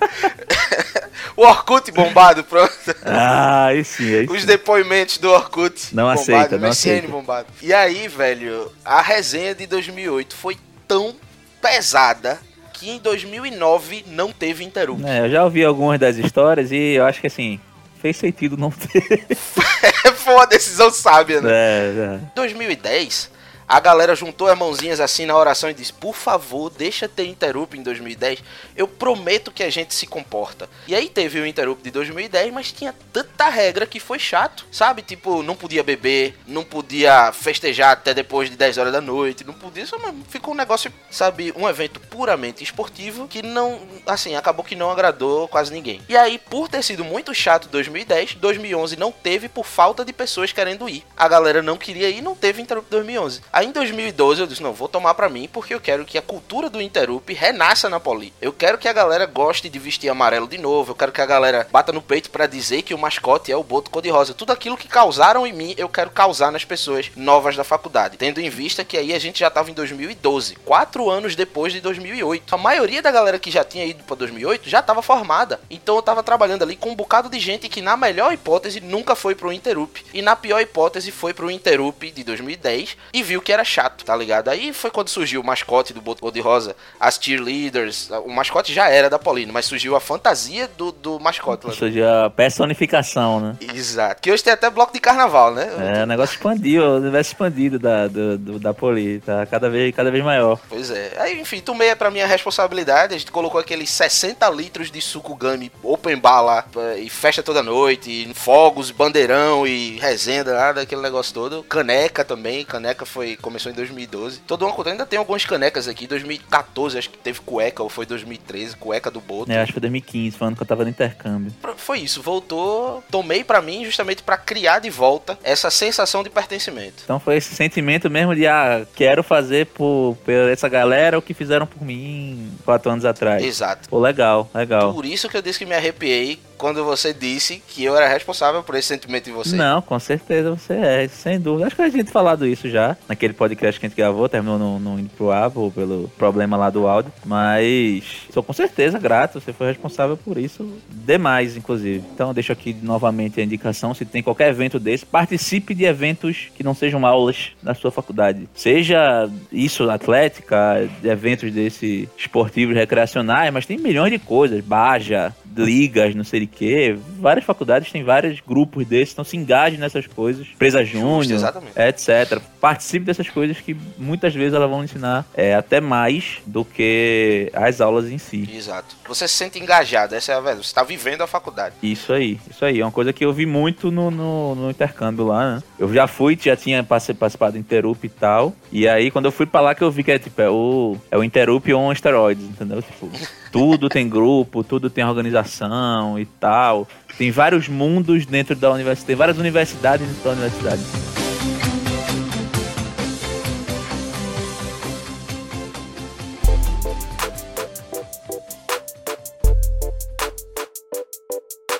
o Orkut bombado, pronto. Ah, aí sim, aí Os sim. depoimentos do Orkut. Não bombado, aceita, não MSN aceita. bombado. E aí, velho, a resenha de 2008 foi tão pesada que em 2009 não teve Interupt. É, eu já ouvi algumas das histórias e eu acho que assim, fez sentido não ter. foi uma decisão sábia, né? é, é. 2010, a galera juntou as mãozinhas assim na oração e disse: Por favor, deixa ter Interupt em 2010. Eu prometo que a gente se comporta. E aí teve o Interupt de 2010, mas tinha tanta regra que foi chato, sabe? Tipo, não podia beber, não podia festejar até depois de 10 horas da noite, não podia. Só ficou um negócio, sabe? Um evento puramente esportivo que não, assim, acabou que não agradou quase ninguém. E aí, por ter sido muito chato 2010, 2011 não teve por falta de pessoas querendo ir. A galera não queria ir, não teve Interupt 2011. Aí em 2012 eu disse, não, vou tomar pra mim porque eu quero que a cultura do Interupt renasça na Poli. Eu quero que a galera goste de vestir amarelo de novo, eu quero que a galera bata no peito pra dizer que o mascote é o boto cor-de-rosa. Tudo aquilo que causaram em mim, eu quero causar nas pessoas novas da faculdade. Tendo em vista que aí a gente já tava em 2012, quatro anos depois de 2008. A maioria da galera que já tinha ido pra 2008 já tava formada. Então eu tava trabalhando ali com um bocado de gente que na melhor hipótese nunca foi pro Interup e na pior hipótese foi pro Interup de 2010 e viu que era chato, tá ligado? Aí foi quando surgiu o mascote do Boto de Rosa, as cheerleaders, o mascote já era da Paulino, mas surgiu a fantasia do, do mascote. Ou seja, a personificação, né? Exato. Que hoje tem até bloco de carnaval, né? É, o negócio expandiu, o universo expandido da, do, do, da Poli, tá cada vez, cada vez maior. Pois é. Aí, enfim, tomei é pra minha responsabilidade, a gente colocou aqueles 60 litros de suco gummy open bar lá, e festa toda noite, e fogos, bandeirão e resenha, nada, aquele negócio todo. Caneca também, caneca foi, começou em 2012. Todo uma ainda tem algumas canecas aqui, 2014 acho que teve cueca, ou foi 2013, cueca do Boto. É, acho que foi 2015, falando que eu tava no intercâmbio. Foi isso, voltou, tomei pra mim justamente pra criar de volta essa sensação de pertencimento. Então foi esse sentimento mesmo de, ah, quero fazer por, por essa galera o que fizeram por mim quatro anos atrás. Exato. Pô, legal, legal. Por isso que eu disse que me arrepiei quando você disse que eu era responsável por esse sentimento em você. Não, com certeza você é, sem dúvida. Acho que a gente falado isso já, naquele podcast que a gente gravou, terminou no, no indo pro Apple pelo problema lá do áudio, mas sou com certeza grato, você foi responsável por isso demais, inclusive. Então deixo aqui novamente a indicação, se tem qualquer evento desse, participe de eventos que não sejam aulas da sua faculdade. Seja isso, atlética, eventos desse esportivos recreacionais, mas tem milhões de coisas, Baja, ligas, não sei de que. Várias faculdades têm vários grupos desses, então se engajem nessas coisas. Empresa Júnior, etc. Participe dessas coisas que muitas vezes elas vão ensinar é, até mais do que as aulas em si. Exato. Você se sente engajado, essa é a verdade. Você está vivendo a faculdade. Isso aí, isso aí. É uma coisa que eu vi muito no, no, no intercâmbio lá, né? Eu já fui, já tinha participado do Interup e tal. E aí, quando eu fui pra lá, que eu vi que é tipo, é o, é o Interup on esteroides, entendeu? Tipo, tudo tem grupo, tudo tem organização e tal. Tem vários mundos dentro da universidade, tem várias universidades dentro da universidade.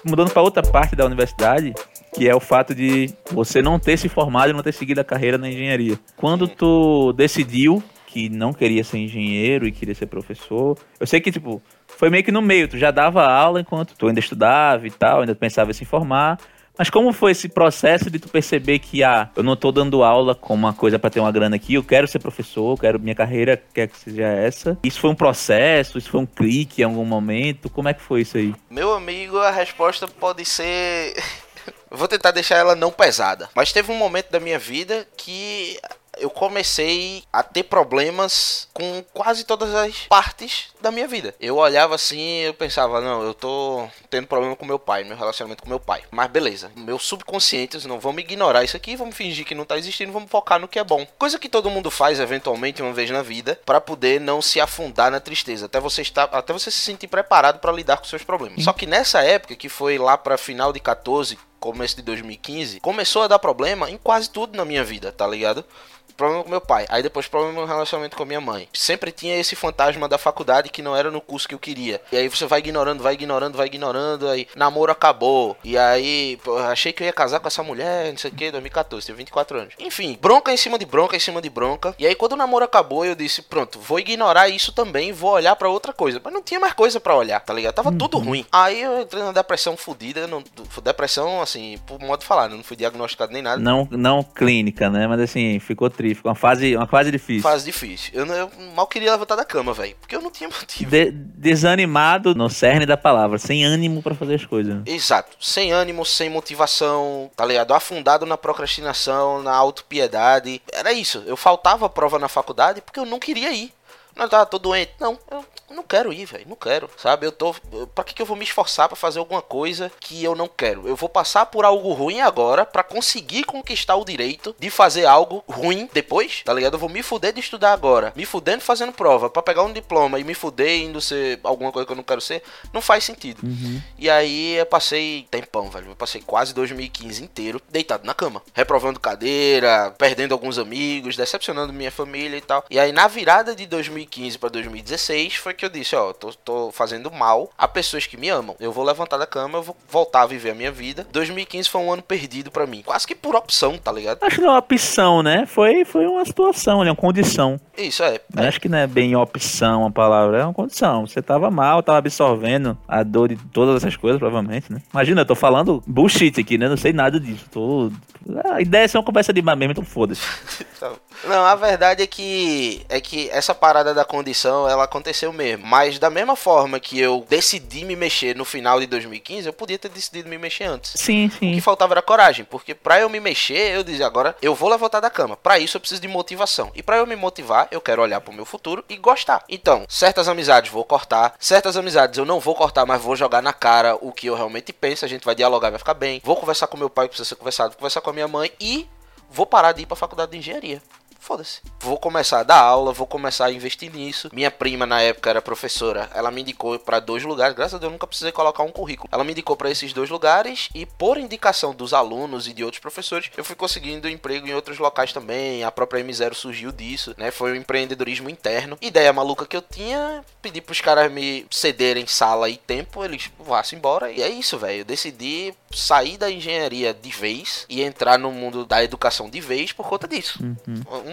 Mudando para outra parte da universidade, que é o fato de você não ter se formado e não ter seguido a carreira na engenharia. Quando tu decidiu que não queria ser engenheiro e queria ser professor. Eu sei que, tipo, foi meio que no meio, tu já dava aula enquanto tu ainda estudava e tal, ainda pensava em se formar. Mas como foi esse processo de tu perceber que, ah, eu não tô dando aula como uma coisa para ter uma grana aqui, eu quero ser professor, quero minha carreira quer que seja essa? Isso foi um processo, isso foi um clique em algum momento? Como é que foi isso aí? Meu amigo, a resposta pode ser vou tentar deixar ela não pesada. Mas teve um momento da minha vida que eu comecei a ter problemas com quase todas as partes da minha vida. Eu olhava assim, eu pensava, não, eu tô tendo problema com meu pai, meu relacionamento com meu pai. Mas beleza, meu subconsciente, não vamos ignorar isso aqui, vamos fingir que não tá existindo, vamos focar no que é bom. Coisa que todo mundo faz eventualmente uma vez na vida para poder não se afundar na tristeza, até você estar, até você se sentir preparado para lidar com seus problemas. Só que nessa época que foi lá para final de 14, começo de 2015, começou a dar problema em quase tudo na minha vida, tá ligado? Problema com meu pai, aí depois problema no relacionamento com minha mãe. Sempre tinha esse fantasma da faculdade que não era no curso que eu queria. E aí você vai ignorando, vai ignorando, vai ignorando, aí namoro acabou. E aí, pô, achei que eu ia casar com essa mulher, não sei o que, 2014, tenho 24 anos. Enfim, bronca em cima de bronca, em cima de bronca. E aí quando o namoro acabou, eu disse, pronto, vou ignorar isso também, vou olhar para outra coisa. Mas não tinha mais coisa para olhar, tá ligado? Tava uhum. tudo ruim. Aí eu entrei na depressão fodida, depressão, assim, por modo de falar, não fui diagnosticado nem nada. Não, não clínica, né? Mas assim, ficou triste triste, uma fase, uma fase difícil. Fase difícil. Eu, eu mal queria levantar da cama, velho, porque eu não tinha motivo. De, desanimado no cerne da palavra, sem ânimo para fazer as coisas. Exato, sem ânimo, sem motivação, tá ligado? Afundado na procrastinação, na autopiedade. Era isso, eu faltava prova na faculdade porque eu não queria ir. Não, tava tô doente. Não, eu não quero ir, velho. Não quero. Sabe? Eu tô. Pra que, que eu vou me esforçar para fazer alguma coisa que eu não quero? Eu vou passar por algo ruim agora para conseguir conquistar o direito de fazer algo ruim depois, tá ligado? Eu vou me fuder de estudar agora. Me fudendo fazendo prova para pegar um diploma e me fuder indo ser alguma coisa que eu não quero ser. Não faz sentido. Uhum. E aí eu passei tempão, velho. Eu passei quase 2015 inteiro deitado na cama. Reprovando cadeira, perdendo alguns amigos, decepcionando minha família e tal. E aí na virada de 2015 para 2016 foi que que eu disse, ó, tô, tô fazendo mal a pessoas que me amam. Eu vou levantar da cama, eu vou voltar a viver a minha vida. 2015 foi um ano perdido para mim. Quase que por opção, tá ligado? Acho que não é uma opção, né? Foi, foi uma situação, né? Uma condição. Isso, é. é. Acho que não é bem opção a palavra, é uma condição. Você tava mal, tava absorvendo a dor de todas essas coisas, provavelmente, né? Imagina, eu tô falando bullshit aqui, né? Não sei nada disso. Tô... A ideia é ser uma conversa de mesmo, então foda-se. Não, a verdade é que é que essa parada da condição, ela aconteceu mesmo. Mas da mesma forma que eu decidi me mexer no final de 2015, eu podia ter decidido me mexer antes. Sim, O que sim. faltava era coragem, porque pra eu me mexer, eu dizia agora, eu vou levantar da cama. Pra isso eu preciso de motivação. E pra eu me motivar, eu quero olhar pro meu futuro e gostar. Então, certas amizades vou cortar, certas amizades eu não vou cortar, mas vou jogar na cara o que eu realmente penso, a gente vai dialogar, vai ficar bem. Vou conversar com meu pai, que precisa ser conversado, vou conversar com a minha mãe e vou parar de ir pra faculdade de engenharia. Foda-se. Vou começar a dar aula, vou começar a investir nisso. Minha prima na época era professora. Ela me indicou pra dois lugares. Graças a Deus eu nunca precisei colocar um currículo. Ela me indicou pra esses dois lugares e por indicação dos alunos e de outros professores, eu fui conseguindo emprego em outros locais também. A própria M0 surgiu disso, né? Foi um empreendedorismo interno. Ideia maluca que eu tinha, pedi pros caras me cederem sala e tempo, eles vá-se embora. E é isso, velho. Eu decidi sair da engenharia de vez e entrar no mundo da educação de vez por conta disso.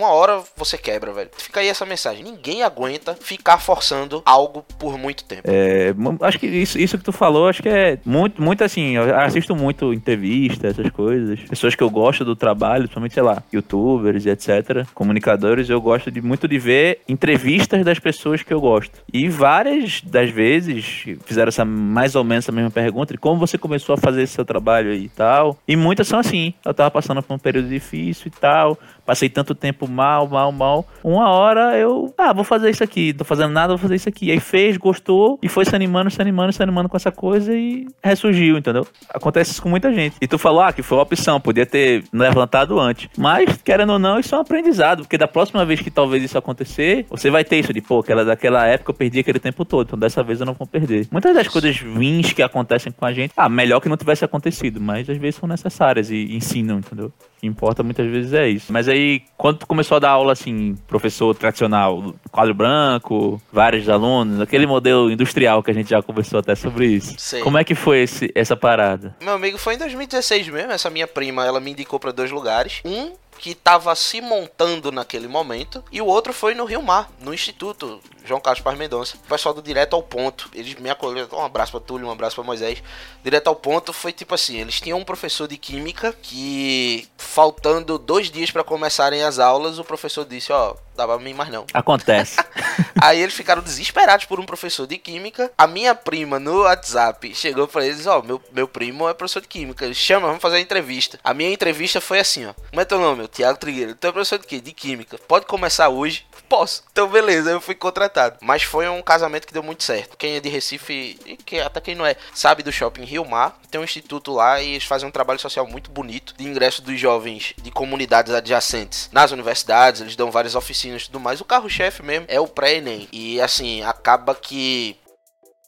Uma hora você quebra, velho. Fica aí essa mensagem. Ninguém aguenta ficar forçando algo por muito tempo. É, acho que isso, isso que tu falou, acho que é muito, muito assim, eu assisto muito entrevista, essas coisas. Pessoas que eu gosto do trabalho, principalmente, sei lá, youtubers e etc. Comunicadores, eu gosto de muito de ver entrevistas das pessoas que eu gosto. E várias das vezes fizeram essa mais ou menos essa mesma pergunta de como você começou a fazer esse seu trabalho aí e tal. E muitas são assim. Eu tava passando por um período difícil e tal. Passei tanto tempo mal, mal, mal. Uma hora eu, ah, vou fazer isso aqui. Tô fazendo nada, vou fazer isso aqui. Aí fez, gostou e foi se animando, se animando, se animando com essa coisa e ressurgiu, entendeu? Acontece isso com muita gente. E tu falou, ah, que foi uma opção, podia ter levantado antes. Mas, querendo ou não, isso é um aprendizado, porque da próxima vez que talvez isso acontecer, você vai ter isso de, pô, aquela, daquela época eu perdi aquele tempo todo, então dessa vez eu não vou perder. Muitas das coisas ruins que acontecem com a gente, ah, melhor que não tivesse acontecido, mas às vezes são necessárias e ensinam, entendeu? Que importa muitas vezes é isso. Mas aí, quando tu começou a dar aula assim, professor tradicional, quadro branco, vários alunos, aquele modelo industrial que a gente já conversou até sobre isso. Sei. Como é que foi esse, essa parada? Meu amigo, foi em 2016 mesmo. Essa minha prima, ela me indicou pra dois lugares. Um que tava se montando naquele momento e o outro foi no Rio Mar, no Instituto João Carlos Paz Mendonça. O pessoal do Direto ao Ponto, eles me acolheram. Um abraço pra Túlio, um abraço pra Moisés. Direto ao Ponto foi tipo assim: eles tinham um professor de química que, faltando dois dias pra começarem as aulas, o professor disse: Ó, pra mim mais não. Acontece. Aí eles ficaram desesperados por um professor de química. A minha prima no WhatsApp chegou pra eles, ó, meu, meu primo é professor de química. Ele chama, vamos fazer a entrevista. A minha entrevista foi assim, ó. Como é teu nome? Tiago Trigueiro. Tu é professor de quê? De química. Pode começar hoje? Posso. Então beleza, eu fui contratado. Mas foi um casamento que deu muito certo. Quem é de Recife, e que até quem não é, sabe do shopping Rio Mar. Tem um instituto lá e eles fazem um trabalho social muito bonito de ingresso dos jovens de comunidades adjacentes nas universidades. Eles dão várias oficinas e tudo mais. O carro-chefe mesmo é o pré-ENEM. E assim, acaba que.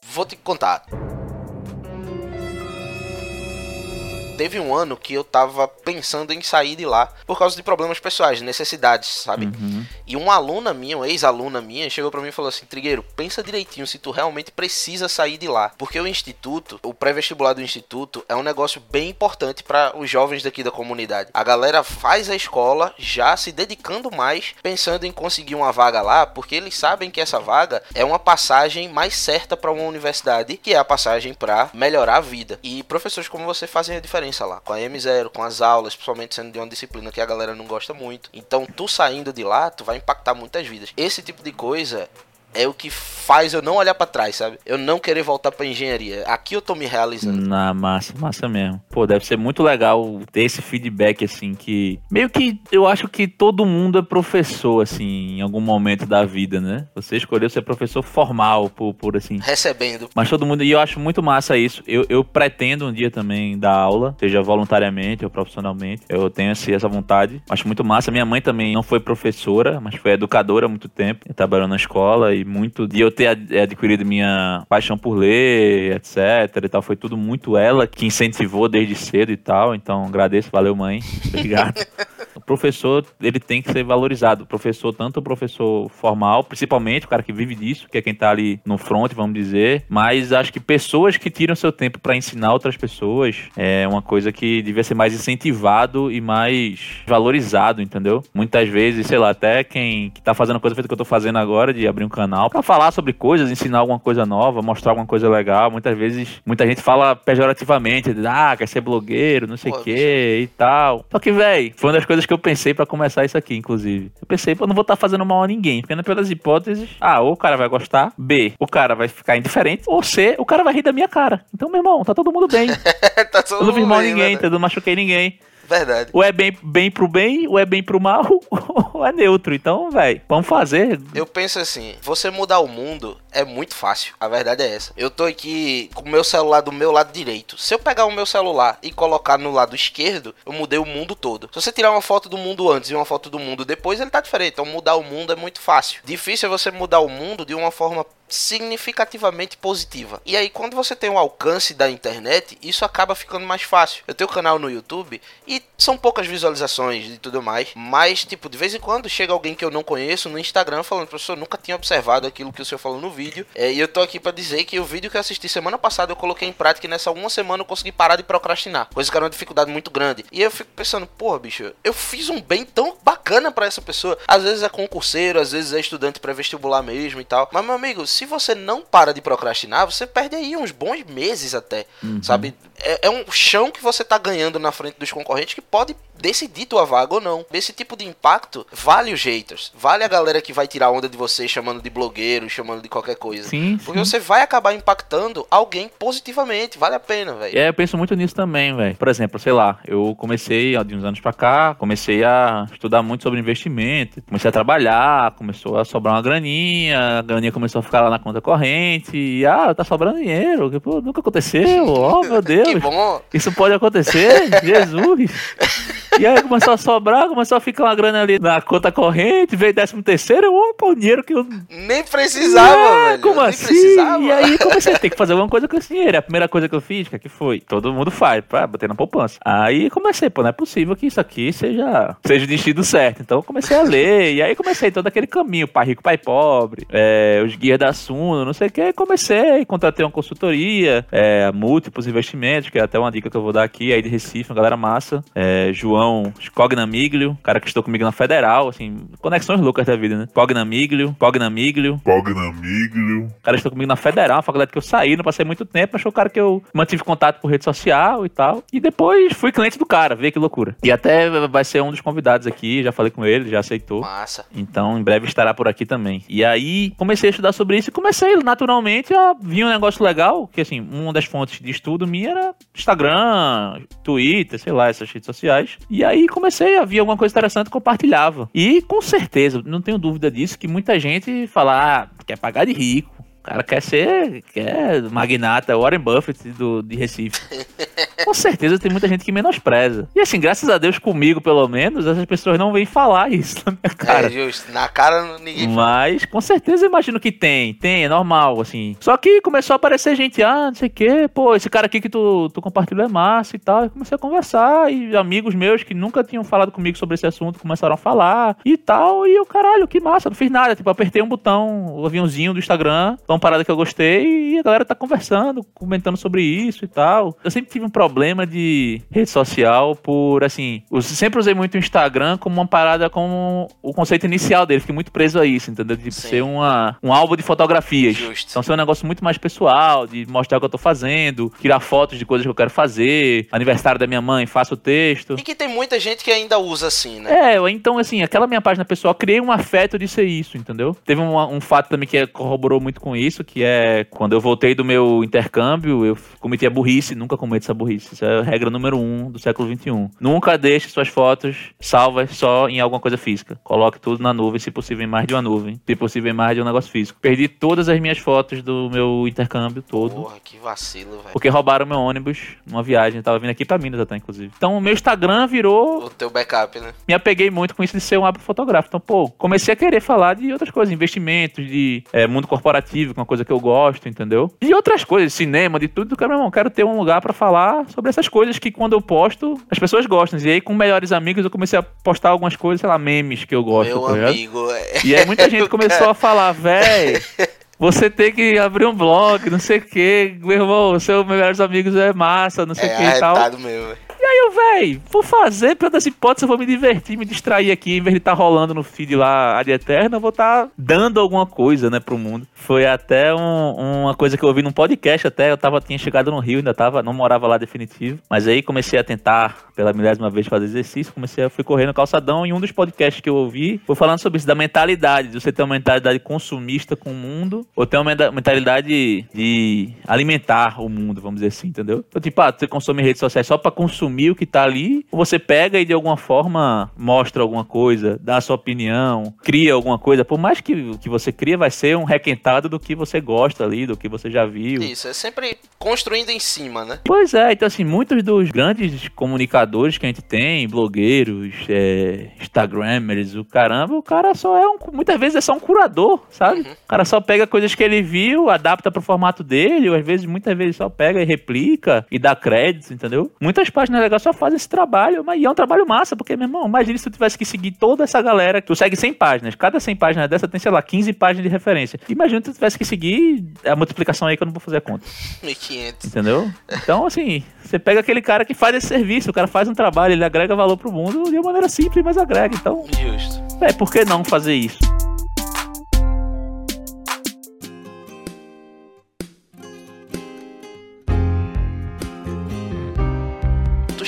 Vou te contar. Teve um ano que eu tava pensando em sair de lá por causa de problemas pessoais, necessidades, sabe? Uhum. E uma aluna minha, uma ex-aluna minha, chegou pra mim e falou assim: Trigueiro, pensa direitinho se tu realmente precisa sair de lá. Porque o instituto, o pré-vestibular do instituto, é um negócio bem importante para os jovens daqui da comunidade. A galera faz a escola já se dedicando mais, pensando em conseguir uma vaga lá, porque eles sabem que essa vaga é uma passagem mais certa para uma universidade, que é a passagem para melhorar a vida. E professores como você fazem a diferença lá, com a M0, com as aulas, principalmente sendo de uma disciplina que a galera não gosta muito. Então, tu saindo de lá, tu vai impactar muitas vidas. Esse tipo de coisa é o que faz eu não olhar pra trás, sabe? Eu não querer voltar pra engenharia. Aqui eu tô me realizando. Na massa, massa mesmo. Pô, deve ser muito legal ter esse feedback, assim, que. Meio que eu acho que todo mundo é professor, assim, em algum momento da vida, né? Você escolheu ser professor formal, por, por assim. Recebendo. Mas todo mundo. E eu acho muito massa isso. Eu, eu pretendo um dia também dar aula, seja voluntariamente ou profissionalmente. Eu tenho esse, essa vontade. Acho muito massa. Minha mãe também não foi professora, mas foi educadora há muito tempo. Trabalhou na escola e muito. De eu ter ad- adquirido minha paixão por ler, etc. e tal. Foi tudo muito ela que incentivou desde cedo e tal. Então agradeço. Valeu, mãe. Obrigado. Professor, ele tem que ser valorizado. O professor, tanto o professor formal, principalmente o cara que vive disso, que é quem tá ali no front, vamos dizer, mas acho que pessoas que tiram seu tempo para ensinar outras pessoas é uma coisa que devia ser mais incentivado e mais valorizado, entendeu? Muitas vezes, sei lá, até quem que tá fazendo coisa feita que eu tô fazendo agora, de abrir um canal, pra falar sobre coisas, ensinar alguma coisa nova, mostrar alguma coisa legal, muitas vezes, muita gente fala pejorativamente, ah, quer ser blogueiro, não sei o quê e tal. Só que, véi, foi uma das coisas que que eu pensei pra começar isso aqui, inclusive. Eu pensei, pô, eu não vou estar fazendo mal a ninguém. Porque né, pelas hipóteses, A, ou o cara vai gostar, B, o cara vai ficar indiferente, ou C, o cara vai rir da minha cara. Então, meu irmão, tá todo mundo bem. tá todo Eu não fiz mal a ninguém, né? entendeu? Não machuquei ninguém. Verdade. Ou é bem, bem pro bem, ou é bem pro mal, ou é neutro. Então, velho, vamos fazer. Eu penso assim, você mudar o mundo é muito fácil. A verdade é essa. Eu tô aqui com o meu celular do meu lado direito. Se eu pegar o meu celular e colocar no lado esquerdo, eu mudei o mundo todo. Se você tirar uma foto do mundo antes e uma foto do mundo depois, ele tá diferente. Então mudar o mundo é muito fácil. Difícil é você mudar o mundo de uma forma significativamente positiva. E aí, quando você tem o alcance da internet, isso acaba ficando mais fácil. Eu tenho um canal no YouTube e são poucas visualizações e tudo mais, mas, tipo, de vez em quando chega alguém que eu não conheço no Instagram falando, professor, nunca tinha observado aquilo que o senhor falou no vídeo. É, e eu tô aqui pra dizer que o vídeo que eu assisti semana passada eu coloquei em prática e nessa uma semana eu consegui parar de procrastinar. Coisa que era uma dificuldade muito grande. E eu fico pensando, porra, bicho, eu fiz um bem tão bacana pra essa pessoa. Às vezes é concurseiro, às vezes é estudante pré-vestibular mesmo e tal. Mas, meu amigo, se você não para de procrastinar, você perde aí uns bons meses até, sabe? É, é um chão que você tá ganhando na frente dos concorrentes que pode decidir tua vaga ou não. Esse tipo de impacto vale os haters, vale a galera que vai tirar onda de você chamando de blogueiro, chamando de qualquer coisa. Sim, Porque sim. você vai acabar impactando alguém positivamente, vale a pena, velho. Aí eu penso muito nisso também, velho. Por exemplo, sei lá, eu comecei há de uns anos pra cá, comecei a estudar muito sobre investimento, comecei a trabalhar, começou a sobrar uma graninha, a graninha começou a ficar lá na conta corrente, e ah, tá sobrando dinheiro, que pô, nunca aconteceu, oh meu Deus. Que bom. Isso pode acontecer? Jesus! E aí começou a sobrar, começou a ficar uma grana ali na conta corrente, veio décimo terceiro, opa, o dinheiro que eu. Nem precisava, É, velho. Como assim? precisava. E aí comecei a ter que fazer alguma coisa com esse dinheiro. A primeira coisa que eu fiz, que, que foi? Todo mundo faz, pra bater na poupança. Aí comecei, pô, não é possível que isso aqui seja, seja o destino certo. Então comecei a ler, e aí comecei todo aquele caminho, pai rico, pai pobre, é, os guias da Suno, não sei o que. Comecei, contratei uma consultoria, é, múltiplos investimentos, que é até uma dica que eu vou dar aqui, aí de Recife, uma galera massa. É, João Scognamiglio, cara que estou comigo na Federal, assim, conexões loucas da vida, né? Cognamiglio, Cognamiglio, Pagnamiglio. o cara estou comigo na Federal, uma faculdade que eu saí, não passei muito tempo, mas foi o cara que eu mantive contato por rede social e tal. E depois fui cliente do cara, vê que loucura. E até vai ser um dos convidados aqui, já falei com ele, já aceitou. Massa. Então, em breve estará por aqui também. E aí, comecei a estudar sobre isso e comecei naturalmente a vir um negócio legal, que assim, uma das fontes de estudo minha era Instagram, Twitter, sei lá, essas redes sociais. E aí comecei a ver alguma coisa interessante, compartilhava. E com certeza, não tenho dúvida disso, que muita gente fala, ah, quer pagar de rico. O cara quer ser quer magnata, Warren Buffett do, de Recife. Com certeza tem muita gente que menospreza. E assim, graças a Deus comigo, pelo menos, essas pessoas não vêm falar isso na minha cara. É justo. Na cara ninguém fala. Mas com certeza eu imagino que tem, tem, é normal, assim. Só que começou a aparecer gente, ah, não sei o que, pô, esse cara aqui que tu, tu compartilhou é massa e tal. Eu comecei a conversar e amigos meus que nunca tinham falado comigo sobre esse assunto começaram a falar e tal. E eu, caralho, que massa, não fiz nada. Tipo, apertei um botão, o aviãozinho do Instagram, uma parada que eu gostei e a galera tá conversando, comentando sobre isso e tal. Eu sempre tive um problema de rede social por, assim, eu sempre usei muito o Instagram como uma parada como o conceito inicial dele, fiquei muito preso a isso, entendeu? De Sim. ser uma, um álbum de fotografias. Justo. Então ser um negócio muito mais pessoal, de mostrar o que eu tô fazendo, tirar fotos de coisas que eu quero fazer, aniversário da minha mãe, faço o texto. E que tem muita gente que ainda usa assim, né? É, então, assim, aquela minha página pessoal, criei um afeto de ser isso, entendeu? Teve um, um fato também que corroborou muito com isso, que é quando eu voltei do meu intercâmbio, eu cometi a burrice, nunca cometo essa burrice. Isso é a regra número um do século XXI. Nunca deixe suas fotos salvas só em alguma coisa física. Coloque tudo na nuvem, se possível em mais de uma nuvem, se possível em mais de um negócio físico. Perdi todas as minhas fotos do meu intercâmbio todo. Porra, que vacilo, velho. Porque roubaram meu ônibus numa viagem, eu tava vindo aqui pra Minas até, inclusive. Então o meu Instagram virou O teu backup, né? me apeguei muito com isso de ser um hábito fotográfico. Então, pô, comecei a querer falar de outras coisas, investimentos, de é, mundo corporativo, que é uma coisa que eu gosto, entendeu? E outras coisas, cinema, de tudo. Cara, meu irmão, quero ter um lugar pra falar sobre essas coisas que quando eu posto, as pessoas gostam. E aí, com melhores amigos, eu comecei a postar algumas coisas, sei lá, memes que eu gosto. Meu tá amigo. é- E aí muita gente começou a falar, véi, você tem que abrir um blog, não sei o que, meu irmão, seus melhores amigos é massa, não sei o É que e tal. mesmo. E aí tenho, véi. Vou fazer, pra das hipóteses, eu vou me divertir, me distrair aqui. Em vez de estar tá rolando no feed lá a de eterna, eu vou estar tá dando alguma coisa, né, pro mundo. Foi até um, uma coisa que eu ouvi num podcast até. Eu tava, tinha chegado no Rio, ainda tava, não morava lá definitivo. Mas aí comecei a tentar, pela milésima vez, fazer exercício. Comecei a fui correr no calçadão. E um dos podcasts que eu ouvi foi falando sobre isso, da mentalidade. De você ter uma mentalidade consumista com o mundo, ou ter uma mentalidade de alimentar o mundo, vamos dizer assim, entendeu? Então, tipo, ah, você consome redes sociais só para consumir o que tá ali, você pega e de alguma forma mostra alguma coisa, dá a sua opinião, cria alguma coisa. Por mais que o que você cria vai ser um requentado do que você gosta ali, do que você já viu. Isso, é sempre construindo em cima, né? Pois é, então assim, muitos dos grandes comunicadores que a gente tem, blogueiros, é, Instagramers, o caramba, o cara só é um. Muitas vezes é só um curador, sabe? Uhum. O cara só pega coisas que ele viu, adapta pro formato dele, ou às vezes, muitas vezes só pega e replica e dá créditos, entendeu? Muitas páginas legais só fazem esse trabalho, mas é um trabalho massa, porque, meu irmão, imagina se tu tivesse que seguir toda essa galera, tu segue 100 páginas, cada 100 páginas dessa tem, sei lá, 15 páginas de referência. Imagina se tu tivesse que seguir a multiplicação aí que eu não vou fazer a conta. 1500. Entendeu? Então, assim, você pega aquele cara que faz esse serviço, o cara faz um trabalho, ele agrega valor pro mundo de uma maneira simples, mas agrega. Então, Justo. É, por que não fazer isso?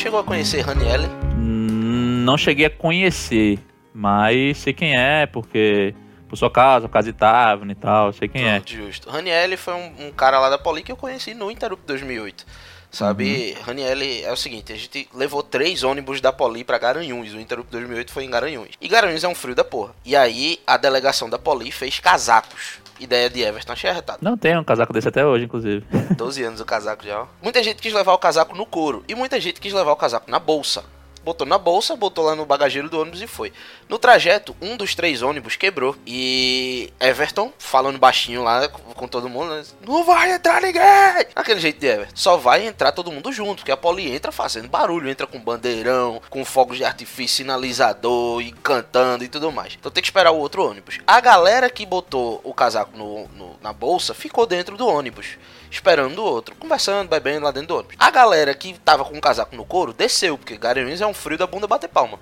Chegou a conhecer Ranielle? Hum, não cheguei a conhecer, mas sei quem é, porque por sua casa, casa de Tavern e tal, sei quem é. Pronto, é. Justo. Ranielle foi um, um, cara lá da Poli que eu conheci no Interrupt 2008. Sabe, uhum. Ranielle é o seguinte, a gente levou três ônibus da Poli para Garanhuns, o Interrupt 2008 foi em Garanhuns. E Garanhuns é um frio da porra. E aí a delegação da Poli fez casacos. Ideia de Everton, achei arretado. Não tem um casaco desse até hoje, inclusive. 12 anos o casaco já, ó. Muita gente quis levar o casaco no couro e muita gente quis levar o casaco na bolsa botou na bolsa, botou lá no bagageiro do ônibus e foi. No trajeto, um dos três ônibus quebrou. E Everton, falando baixinho lá com todo mundo, né? não vai entrar ninguém! Aquele jeito de Everton. Só vai entrar todo mundo junto, porque a Poli entra fazendo barulho, entra com bandeirão, com fogos de artifício, sinalizador e cantando e tudo mais. Então tem que esperar o outro ônibus. A galera que botou o casaco no, no, na bolsa ficou dentro do ônibus esperando o outro, conversando, bebendo lá dentro do ônibus. A galera que tava com o casaco no couro desceu, porque Garanhuns é um frio da bunda bater palma.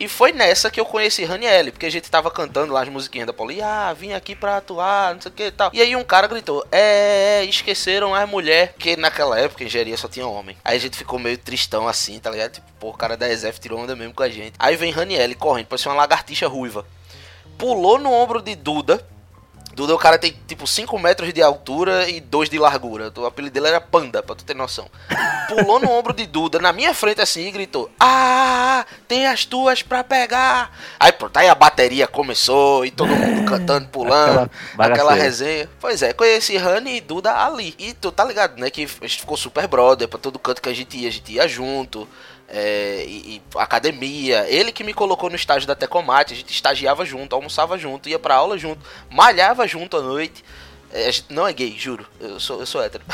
E foi nessa que eu conheci Raniel, porque a gente tava cantando lá as musiquinhas da Poli, ah, vim aqui pra atuar, não sei o que e tal. E aí um cara gritou, é, esqueceram as mulheres, que naquela época engenharia só tinha homem. Aí a gente ficou meio tristão assim, tá ligado? Tipo, pô, o cara da ESF tirou onda mesmo com a gente. Aí vem Raniel correndo, parecia uma lagartixa ruiva. Pulou no ombro de Duda, Duda, o cara tem tipo 5 metros de altura e 2 de largura. O apelido dele era Panda, pra tu ter noção. Pulou no ombro de Duda, na minha frente assim, e gritou: Ah, tem as tuas pra pegar. Aí pronto, aí a bateria começou e todo mundo cantando, pulando, aquela, aquela resenha. Pois é, conheci Rani e Duda ali. E tu tá ligado, né? Que a gente ficou super brother, pra todo canto que a gente ia, a gente ia junto é, e, e, academia. Ele que me colocou no estágio da Tecomate, a gente estagiava junto, almoçava junto, ia pra aula junto, malhava junto à noite. É, a gente não é gay, juro, eu sou, eu sou hétero.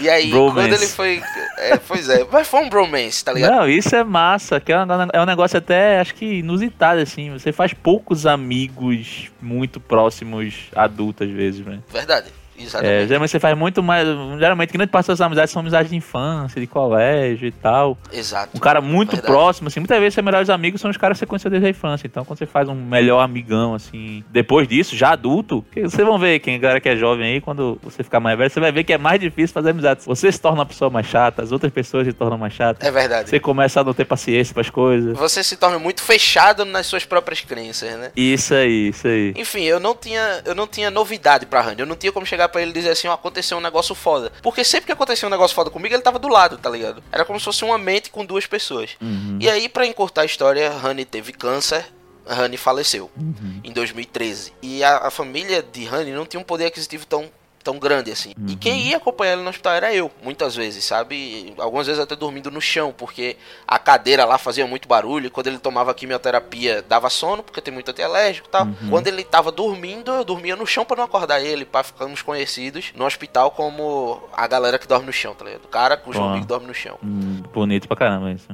E aí, bromance. quando ele foi. É, pois é, mas foi um bromance, tá ligado? Não, isso é massa, que é um, é um negócio até, acho que inusitado, assim. Você faz poucos amigos muito próximos, adultos às vezes, né? Verdade. Exatamente. É, geralmente você faz muito mais. Geralmente, grande parte das suas amizades são amizades de infância, de colégio e tal. Exato. Um cara muito Verdade. próximo, assim. Muitas vezes, seus melhores amigos são os caras que você conheceu desde a infância. Então, quando você faz um melhor amigão, assim, depois disso, já adulto, vocês vão ver, quem galera que é jovem aí, quando você ficar mais velho, você vai ver que é mais difícil fazer amizades. Você se torna uma pessoa mais chata, as outras pessoas se tornam mais chatas. É verdade. Você começa a não ter paciência para as coisas. Você se torna muito fechado nas suas próprias crenças, né? Isso aí, isso aí. Enfim, eu não tinha, eu não tinha novidade pra Randy. Eu não tinha como chegar para ele e dizer assim, ó, aconteceu um negócio foda. Porque sempre que acontecia um negócio foda comigo, ele tava do lado, tá ligado? Era como se fosse uma mente com duas pessoas. Uhum. E aí, para encurtar a história, Honey teve câncer. Honey faleceu uhum. em 2013. E a, a família de Honey não tinha um poder aquisitivo tão tão grande assim. Uhum. E quem ia acompanhar ele no hospital era eu, muitas vezes, sabe? Algumas vezes até dormindo no chão, porque a cadeira lá fazia muito barulho. E quando ele tomava quimioterapia, dava sono, porque tem muito antialérgico e tal. Uhum. Quando ele tava dormindo, eu dormia no chão para não acordar ele, para ficarmos conhecidos no hospital como a galera que dorme no chão, tá ligado? O cara cujo amigo dorme no chão. Hum, bonito pra caramba isso.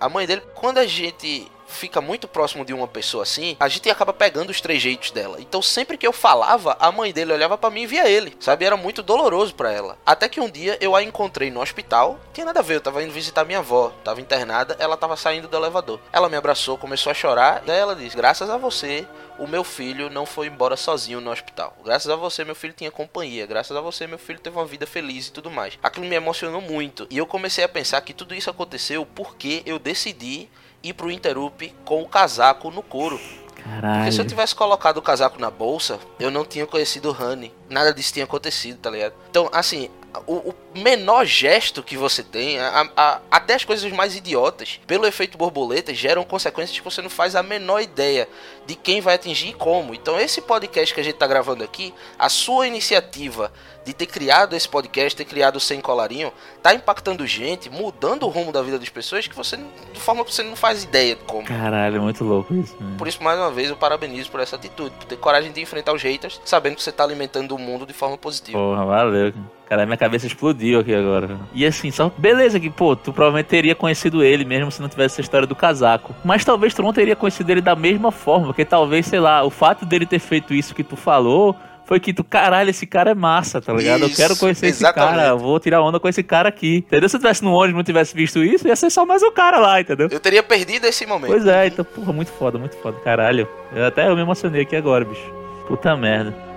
A mãe dele, quando a gente fica muito próximo de uma pessoa assim, a gente acaba pegando os trejeitos dela. Então sempre que eu falava, a mãe dele olhava para mim e via ele, sabe? Era muito doloroso para ela. Até que um dia eu a encontrei no hospital, tinha nada a ver, eu tava indo visitar minha avó, tava internada, ela tava saindo do elevador. Ela me abraçou, começou a chorar, daí ela disse: "Graças a você, o meu filho não foi embora sozinho no hospital. Graças a você, meu filho tinha companhia. Graças a você, meu filho teve uma vida feliz e tudo mais. Aquilo me emocionou muito. E eu comecei a pensar que tudo isso aconteceu porque eu decidi ir pro Interup com o casaco no couro. Caralho. Porque se eu tivesse colocado o casaco na bolsa, eu não tinha conhecido o Honey. Nada disso tinha acontecido, tá ligado? Então, assim, o, o menor gesto que você tem, a- a- até as coisas mais idiotas, pelo efeito borboleta, geram consequências que você não faz a menor ideia de quem vai atingir e como. Então, esse podcast que a gente tá gravando aqui, a sua iniciativa de ter criado esse podcast, ter criado o Sem Colarinho, tá impactando gente, mudando o rumo da vida das pessoas que você, de forma que você não faz ideia de como. Caralho, é muito louco isso. né? Por isso, mais uma vez, eu parabenizo por essa atitude, por ter coragem de enfrentar os haters, sabendo que você tá alimentando o mundo de forma positiva. Porra, valeu. Cara, minha cabeça explodiu aqui agora. E assim, só beleza que, pô, tu provavelmente teria conhecido ele mesmo se não tivesse essa história do casaco. Mas talvez tu não teria conhecido ele da mesma forma, porque talvez, sei lá, o fato dele ter feito isso que tu falou foi que tu, caralho, esse cara é massa, tá ligado? eu Isso, quero conhecer exatamente. esse cara, eu vou tirar onda com esse cara aqui. Entendeu? Se eu tivesse no ônibus e não tivesse visto isso, ia ser só mais um cara lá, entendeu? Eu teria perdido esse momento. Pois é, então, porra, muito foda, muito foda, caralho. Eu até eu me emocionei aqui agora, bicho. Puta merda.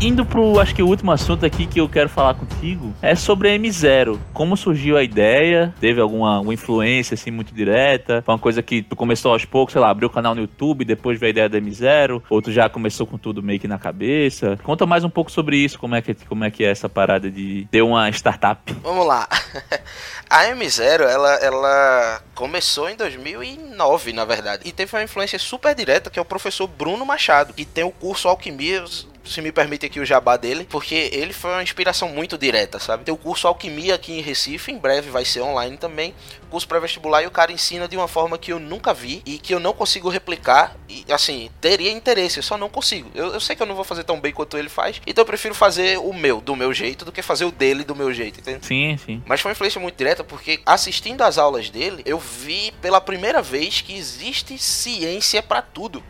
Indo pro, acho que o último assunto aqui que eu quero falar contigo é sobre a M0. Como surgiu a ideia? Teve alguma, alguma influência, assim, muito direta? Foi uma coisa que tu começou aos poucos, sei lá, abriu o canal no YouTube, depois veio a ideia da M0? Ou tu já começou com tudo meio que na cabeça? Conta mais um pouco sobre isso, como é que, como é, que é essa parada de ter uma startup. Vamos lá. A M0, ela, ela começou em 2009, na verdade. E teve uma influência super direta, que é o professor Bruno Machado, que tem o curso Alquimia, se me permite aqui o jabá dele, porque ele foi uma inspiração muito direta, sabe? Tem o curso Alquimia aqui em Recife, em breve vai ser online também. Curso pré-vestibular e o cara ensina de uma forma que eu nunca vi e que eu não consigo replicar. E assim, teria interesse, eu só não consigo. Eu, eu sei que eu não vou fazer tão bem quanto ele faz, então eu prefiro fazer o meu, do meu jeito, do que fazer o dele do meu jeito, entende? Sim, sim. Mas foi uma influência muito direta porque assistindo às aulas dele, eu vi pela primeira vez que existe ciência pra tudo.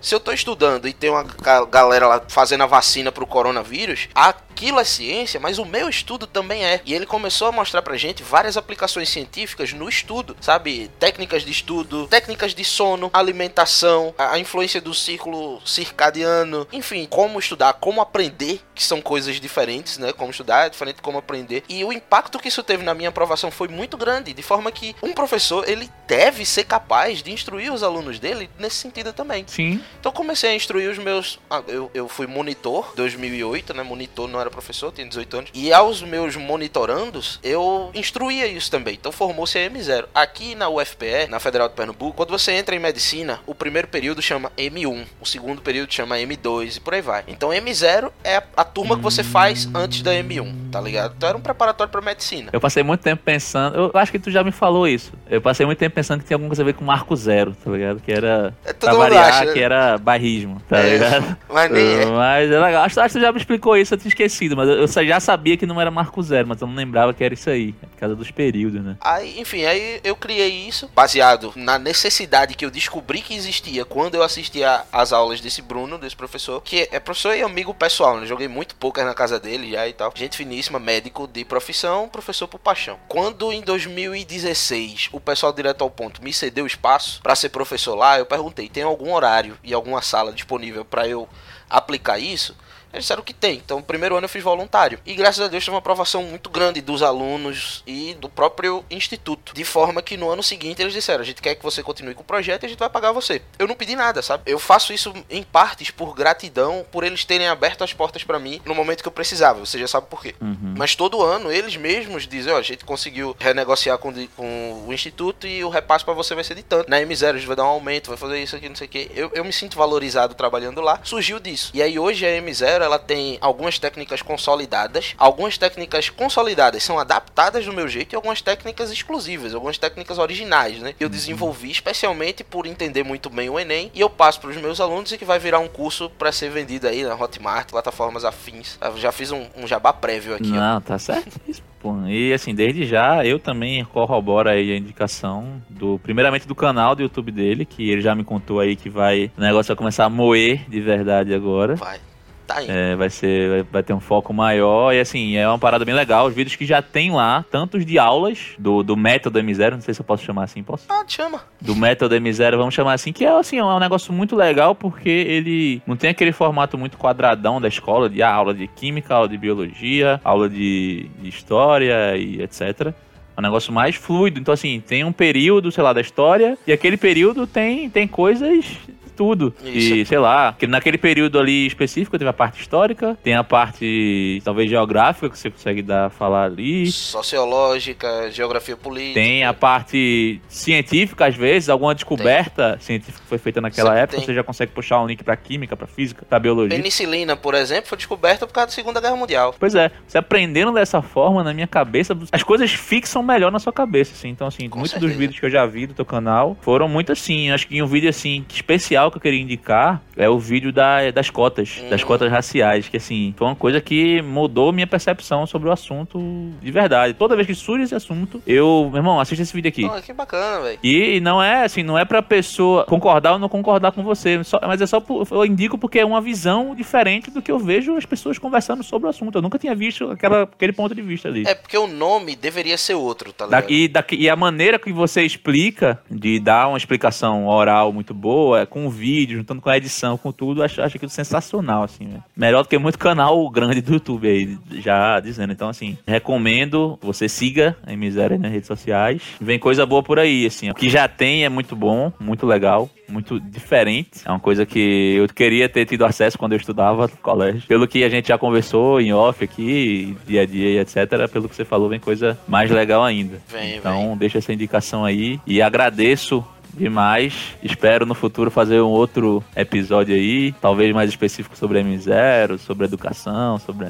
Se eu tô estudando e tem uma ga- galera lá fazendo a vacina pro coronavírus, aquilo é ciência, mas o meu estudo também é. E ele começou a mostrar pra gente várias aplicações científicas no estudo, sabe? Técnicas de estudo, técnicas de sono, alimentação, a influência do ciclo circadiano, enfim, como estudar, como aprender, que são coisas diferentes, né? Como estudar é diferente de como aprender. E o impacto que isso teve na minha aprovação foi muito grande, de forma que um professor, ele deve ser capaz de instruir os alunos dele nesse sentido também. Sim. Então comecei a instruir os meus. ah, eu, eu fui monitor 2008, né? Monitor não era professor, tinha 18 anos. E aos meus monitorandos, eu instruía isso também. Então formou-se a M0. Aqui na UFPE, na Federal de Pernambuco, quando você entra em medicina, o primeiro período chama M1, o segundo período chama M2 e por aí vai. Então M0 é a, a turma que você faz antes da M1, tá ligado? Então era um preparatório pra medicina. Eu passei muito tempo pensando. Eu acho que tu já me falou isso. Eu passei muito tempo pensando que tinha alguma coisa a ver com Marco Zero, tá ligado? Que era. É, todo pra variar, acha, né? que era barrismo, tá É, ligado? Mas nem é. Mas é legal. Acho, acho que tu já me explicou isso, eu tinha esquecido. Mas eu, eu já sabia que não era Marco Zero, mas eu não lembrava que era isso aí. É por causa dos períodos, né? Aí, enfim, aí eu criei isso baseado na necessidade que eu descobri que existia quando eu assistia às aulas desse Bruno, desse professor, que é professor e amigo pessoal, né? Joguei muito poker na casa dele já e tal. Gente finíssima, médico de profissão, professor por paixão. Quando em 2016 o pessoal direto ao ponto me cedeu espaço pra ser professor lá, eu perguntei: tem algum horário e alguma sala disponível pra eu aplicar isso? Eles disseram que tem. Então, no primeiro ano eu fiz voluntário. E graças a Deus teve uma aprovação muito grande dos alunos e do próprio instituto. De forma que no ano seguinte eles disseram: a gente quer que você continue com o projeto e a gente vai pagar você. Eu não pedi nada, sabe? Eu faço isso em partes por gratidão, por eles terem aberto as portas pra mim no momento que eu precisava. Você já sabe por quê. Uhum. Mas todo ano eles mesmos dizem: ó, a gente conseguiu renegociar com, com o instituto e o repasse pra você vai ser de tanto. Na M0 a gente vai dar um aumento, vai fazer isso aqui, não sei o quê. Eu, eu me sinto valorizado trabalhando lá. Surgiu disso. E aí hoje a M0 M0 ela tem algumas técnicas consolidadas. Algumas técnicas consolidadas são adaptadas do meu jeito e algumas técnicas exclusivas, algumas técnicas originais, né? Eu desenvolvi especialmente por entender muito bem o Enem e eu passo para os meus alunos e que vai virar um curso para ser vendido aí na Hotmart, plataformas afins. Eu já fiz um, um jabá prévio aqui. Não, ó. tá certo. E assim, desde já eu também corroboro aí a indicação do, primeiramente do canal do YouTube dele, que ele já me contou aí que vai, o negócio vai começar a moer de verdade agora. Vai. Tá indo. É, vai ser, vai, ter um foco maior e assim, é uma parada bem legal. Os vídeos que já tem lá, tantos de aulas do, do método M0, não sei se eu posso chamar assim, posso? Ah, te chama. do método M0, vamos chamar assim, que é assim, é um negócio muito legal porque ele não tem aquele formato muito quadradão da escola, de ah, aula de química, aula de biologia, aula de, de história e etc. É um negócio mais fluido. Então, assim, tem um período, sei lá, da história, e aquele período tem, tem coisas tudo. Isso. E, sei lá, que naquele período ali específico teve a parte histórica, tem a parte, talvez, geográfica, que você consegue dar, falar ali. Sociológica, geografia política. Tem a parte científica, às vezes, alguma descoberta científica que foi feita naquela Sempre época, tem. você já consegue puxar um link pra química, pra física, pra biologia. Penicilina, por exemplo, foi descoberta por causa da Segunda Guerra Mundial. Pois é, você aprendendo dessa forma, na minha cabeça, as coisas fixam melhor na sua cabeça, assim. Então, assim, Com muitos dos certeza. vídeos que eu já vi do teu canal foram muito assim. Acho que um vídeo, assim, especial que eu queria indicar é o vídeo da, das cotas, das Hum. cotas raciais, que, assim, foi uma coisa que mudou minha percepção sobre o assunto de verdade. Toda vez que surge esse assunto, eu, meu irmão, assista esse vídeo aqui. Pô, que bacana, velho. E não é assim, não é pra pessoa concordar ou não concordar com você, só- mas é só por, eu indico porque é uma visão diferente do que eu vejo as pessoas conversando sobre o assunto. Eu nunca tinha visto aquela, aquele ponto de vista ali. É porque o nome deveria ser outro, tá Da- ligado? e, da- e a maneira que você explica, de dar uma explicação oral muito boa, com vídeo, juntando com a edição, com tudo, acho, acho aquilo sensacional, assim, velho. Melhor do que muito canal grande do YouTube aí, já dizendo. Então, assim, recomendo, você siga a M0 nas redes sociais. Vem coisa boa por aí, assim. O que já tem é muito bom, muito legal, muito diferente. É uma coisa que eu queria ter tido acesso quando eu estudava no colégio. Pelo que a gente já conversou em off aqui, dia a dia e etc. Pelo que você falou, vem coisa mais legal ainda. Vem, então, deixa essa indicação aí. E agradeço demais. Espero no futuro fazer um outro episódio aí, talvez mais específico sobre M0, sobre educação, sobre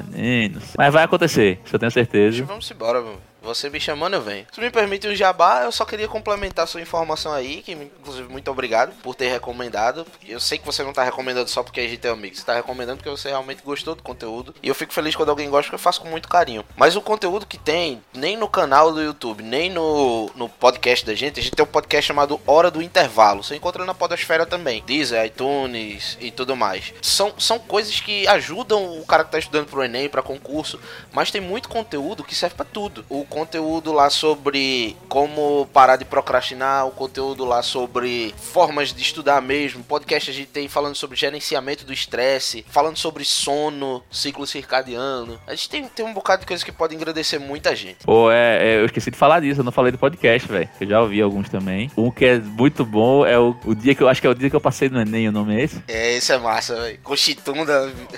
sei. Mas vai acontecer, isso eu tenho certeza. Vamos embora, meu. Você me chamando, eu venho. Se me permite um jabá, eu só queria complementar sua informação aí, que inclusive muito obrigado por ter recomendado. Eu sei que você não tá recomendando só porque a gente é amigo, você tá recomendando porque você realmente gostou do conteúdo. E eu fico feliz quando alguém gosta, porque eu faço com muito carinho. Mas o conteúdo que tem, nem no canal do YouTube, nem no, no podcast da gente, a gente tem um podcast chamado Hora do Intervalo. Você encontra na Podosfera também. Deezer, iTunes e tudo mais. São, são coisas que ajudam o cara que tá estudando pro Enem, pra concurso, mas tem muito conteúdo que serve pra tudo. O conteúdo lá sobre como parar de procrastinar, o conteúdo lá sobre formas de estudar mesmo. Podcast a gente tem falando sobre gerenciamento do estresse, falando sobre sono, ciclo circadiano. A gente tem, tem um bocado de coisas que podem engrandecer muita gente. Pô, é, é, eu esqueci de falar disso, eu não falei do podcast, velho. Eu já ouvi alguns também. Um que é muito bom é o, o dia que eu acho que é o dia que eu passei no Enem, o nome é esse? É, esse é massa, velho.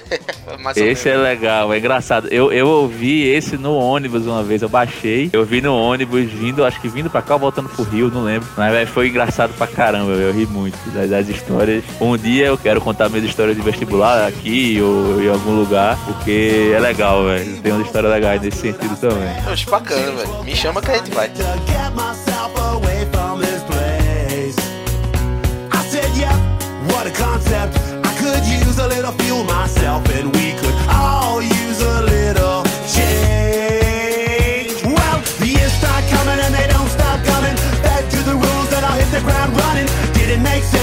Mais ou Esse é legal, é engraçado. Eu, eu ouvi esse no ônibus uma vez, eu baixei. Eu vi no ônibus vindo, acho que vindo pra cá ou voltando pro Rio, não lembro. Mas véio, foi engraçado pra caramba, eu ri muito das, das histórias. Um dia eu quero contar minhas histórias de vestibular aqui ou em algum lugar, porque é legal, velho. Tem umas histórias legais nesse sentido também. Poxa, bacana, velho. Me chama que a gente vai. what a concept. I could use a little fuel myself, and we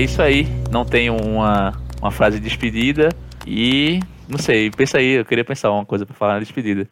é isso aí. Não tenho uma, uma frase de despedida. E não sei, pensa aí, eu queria pensar uma coisa pra falar na despedida.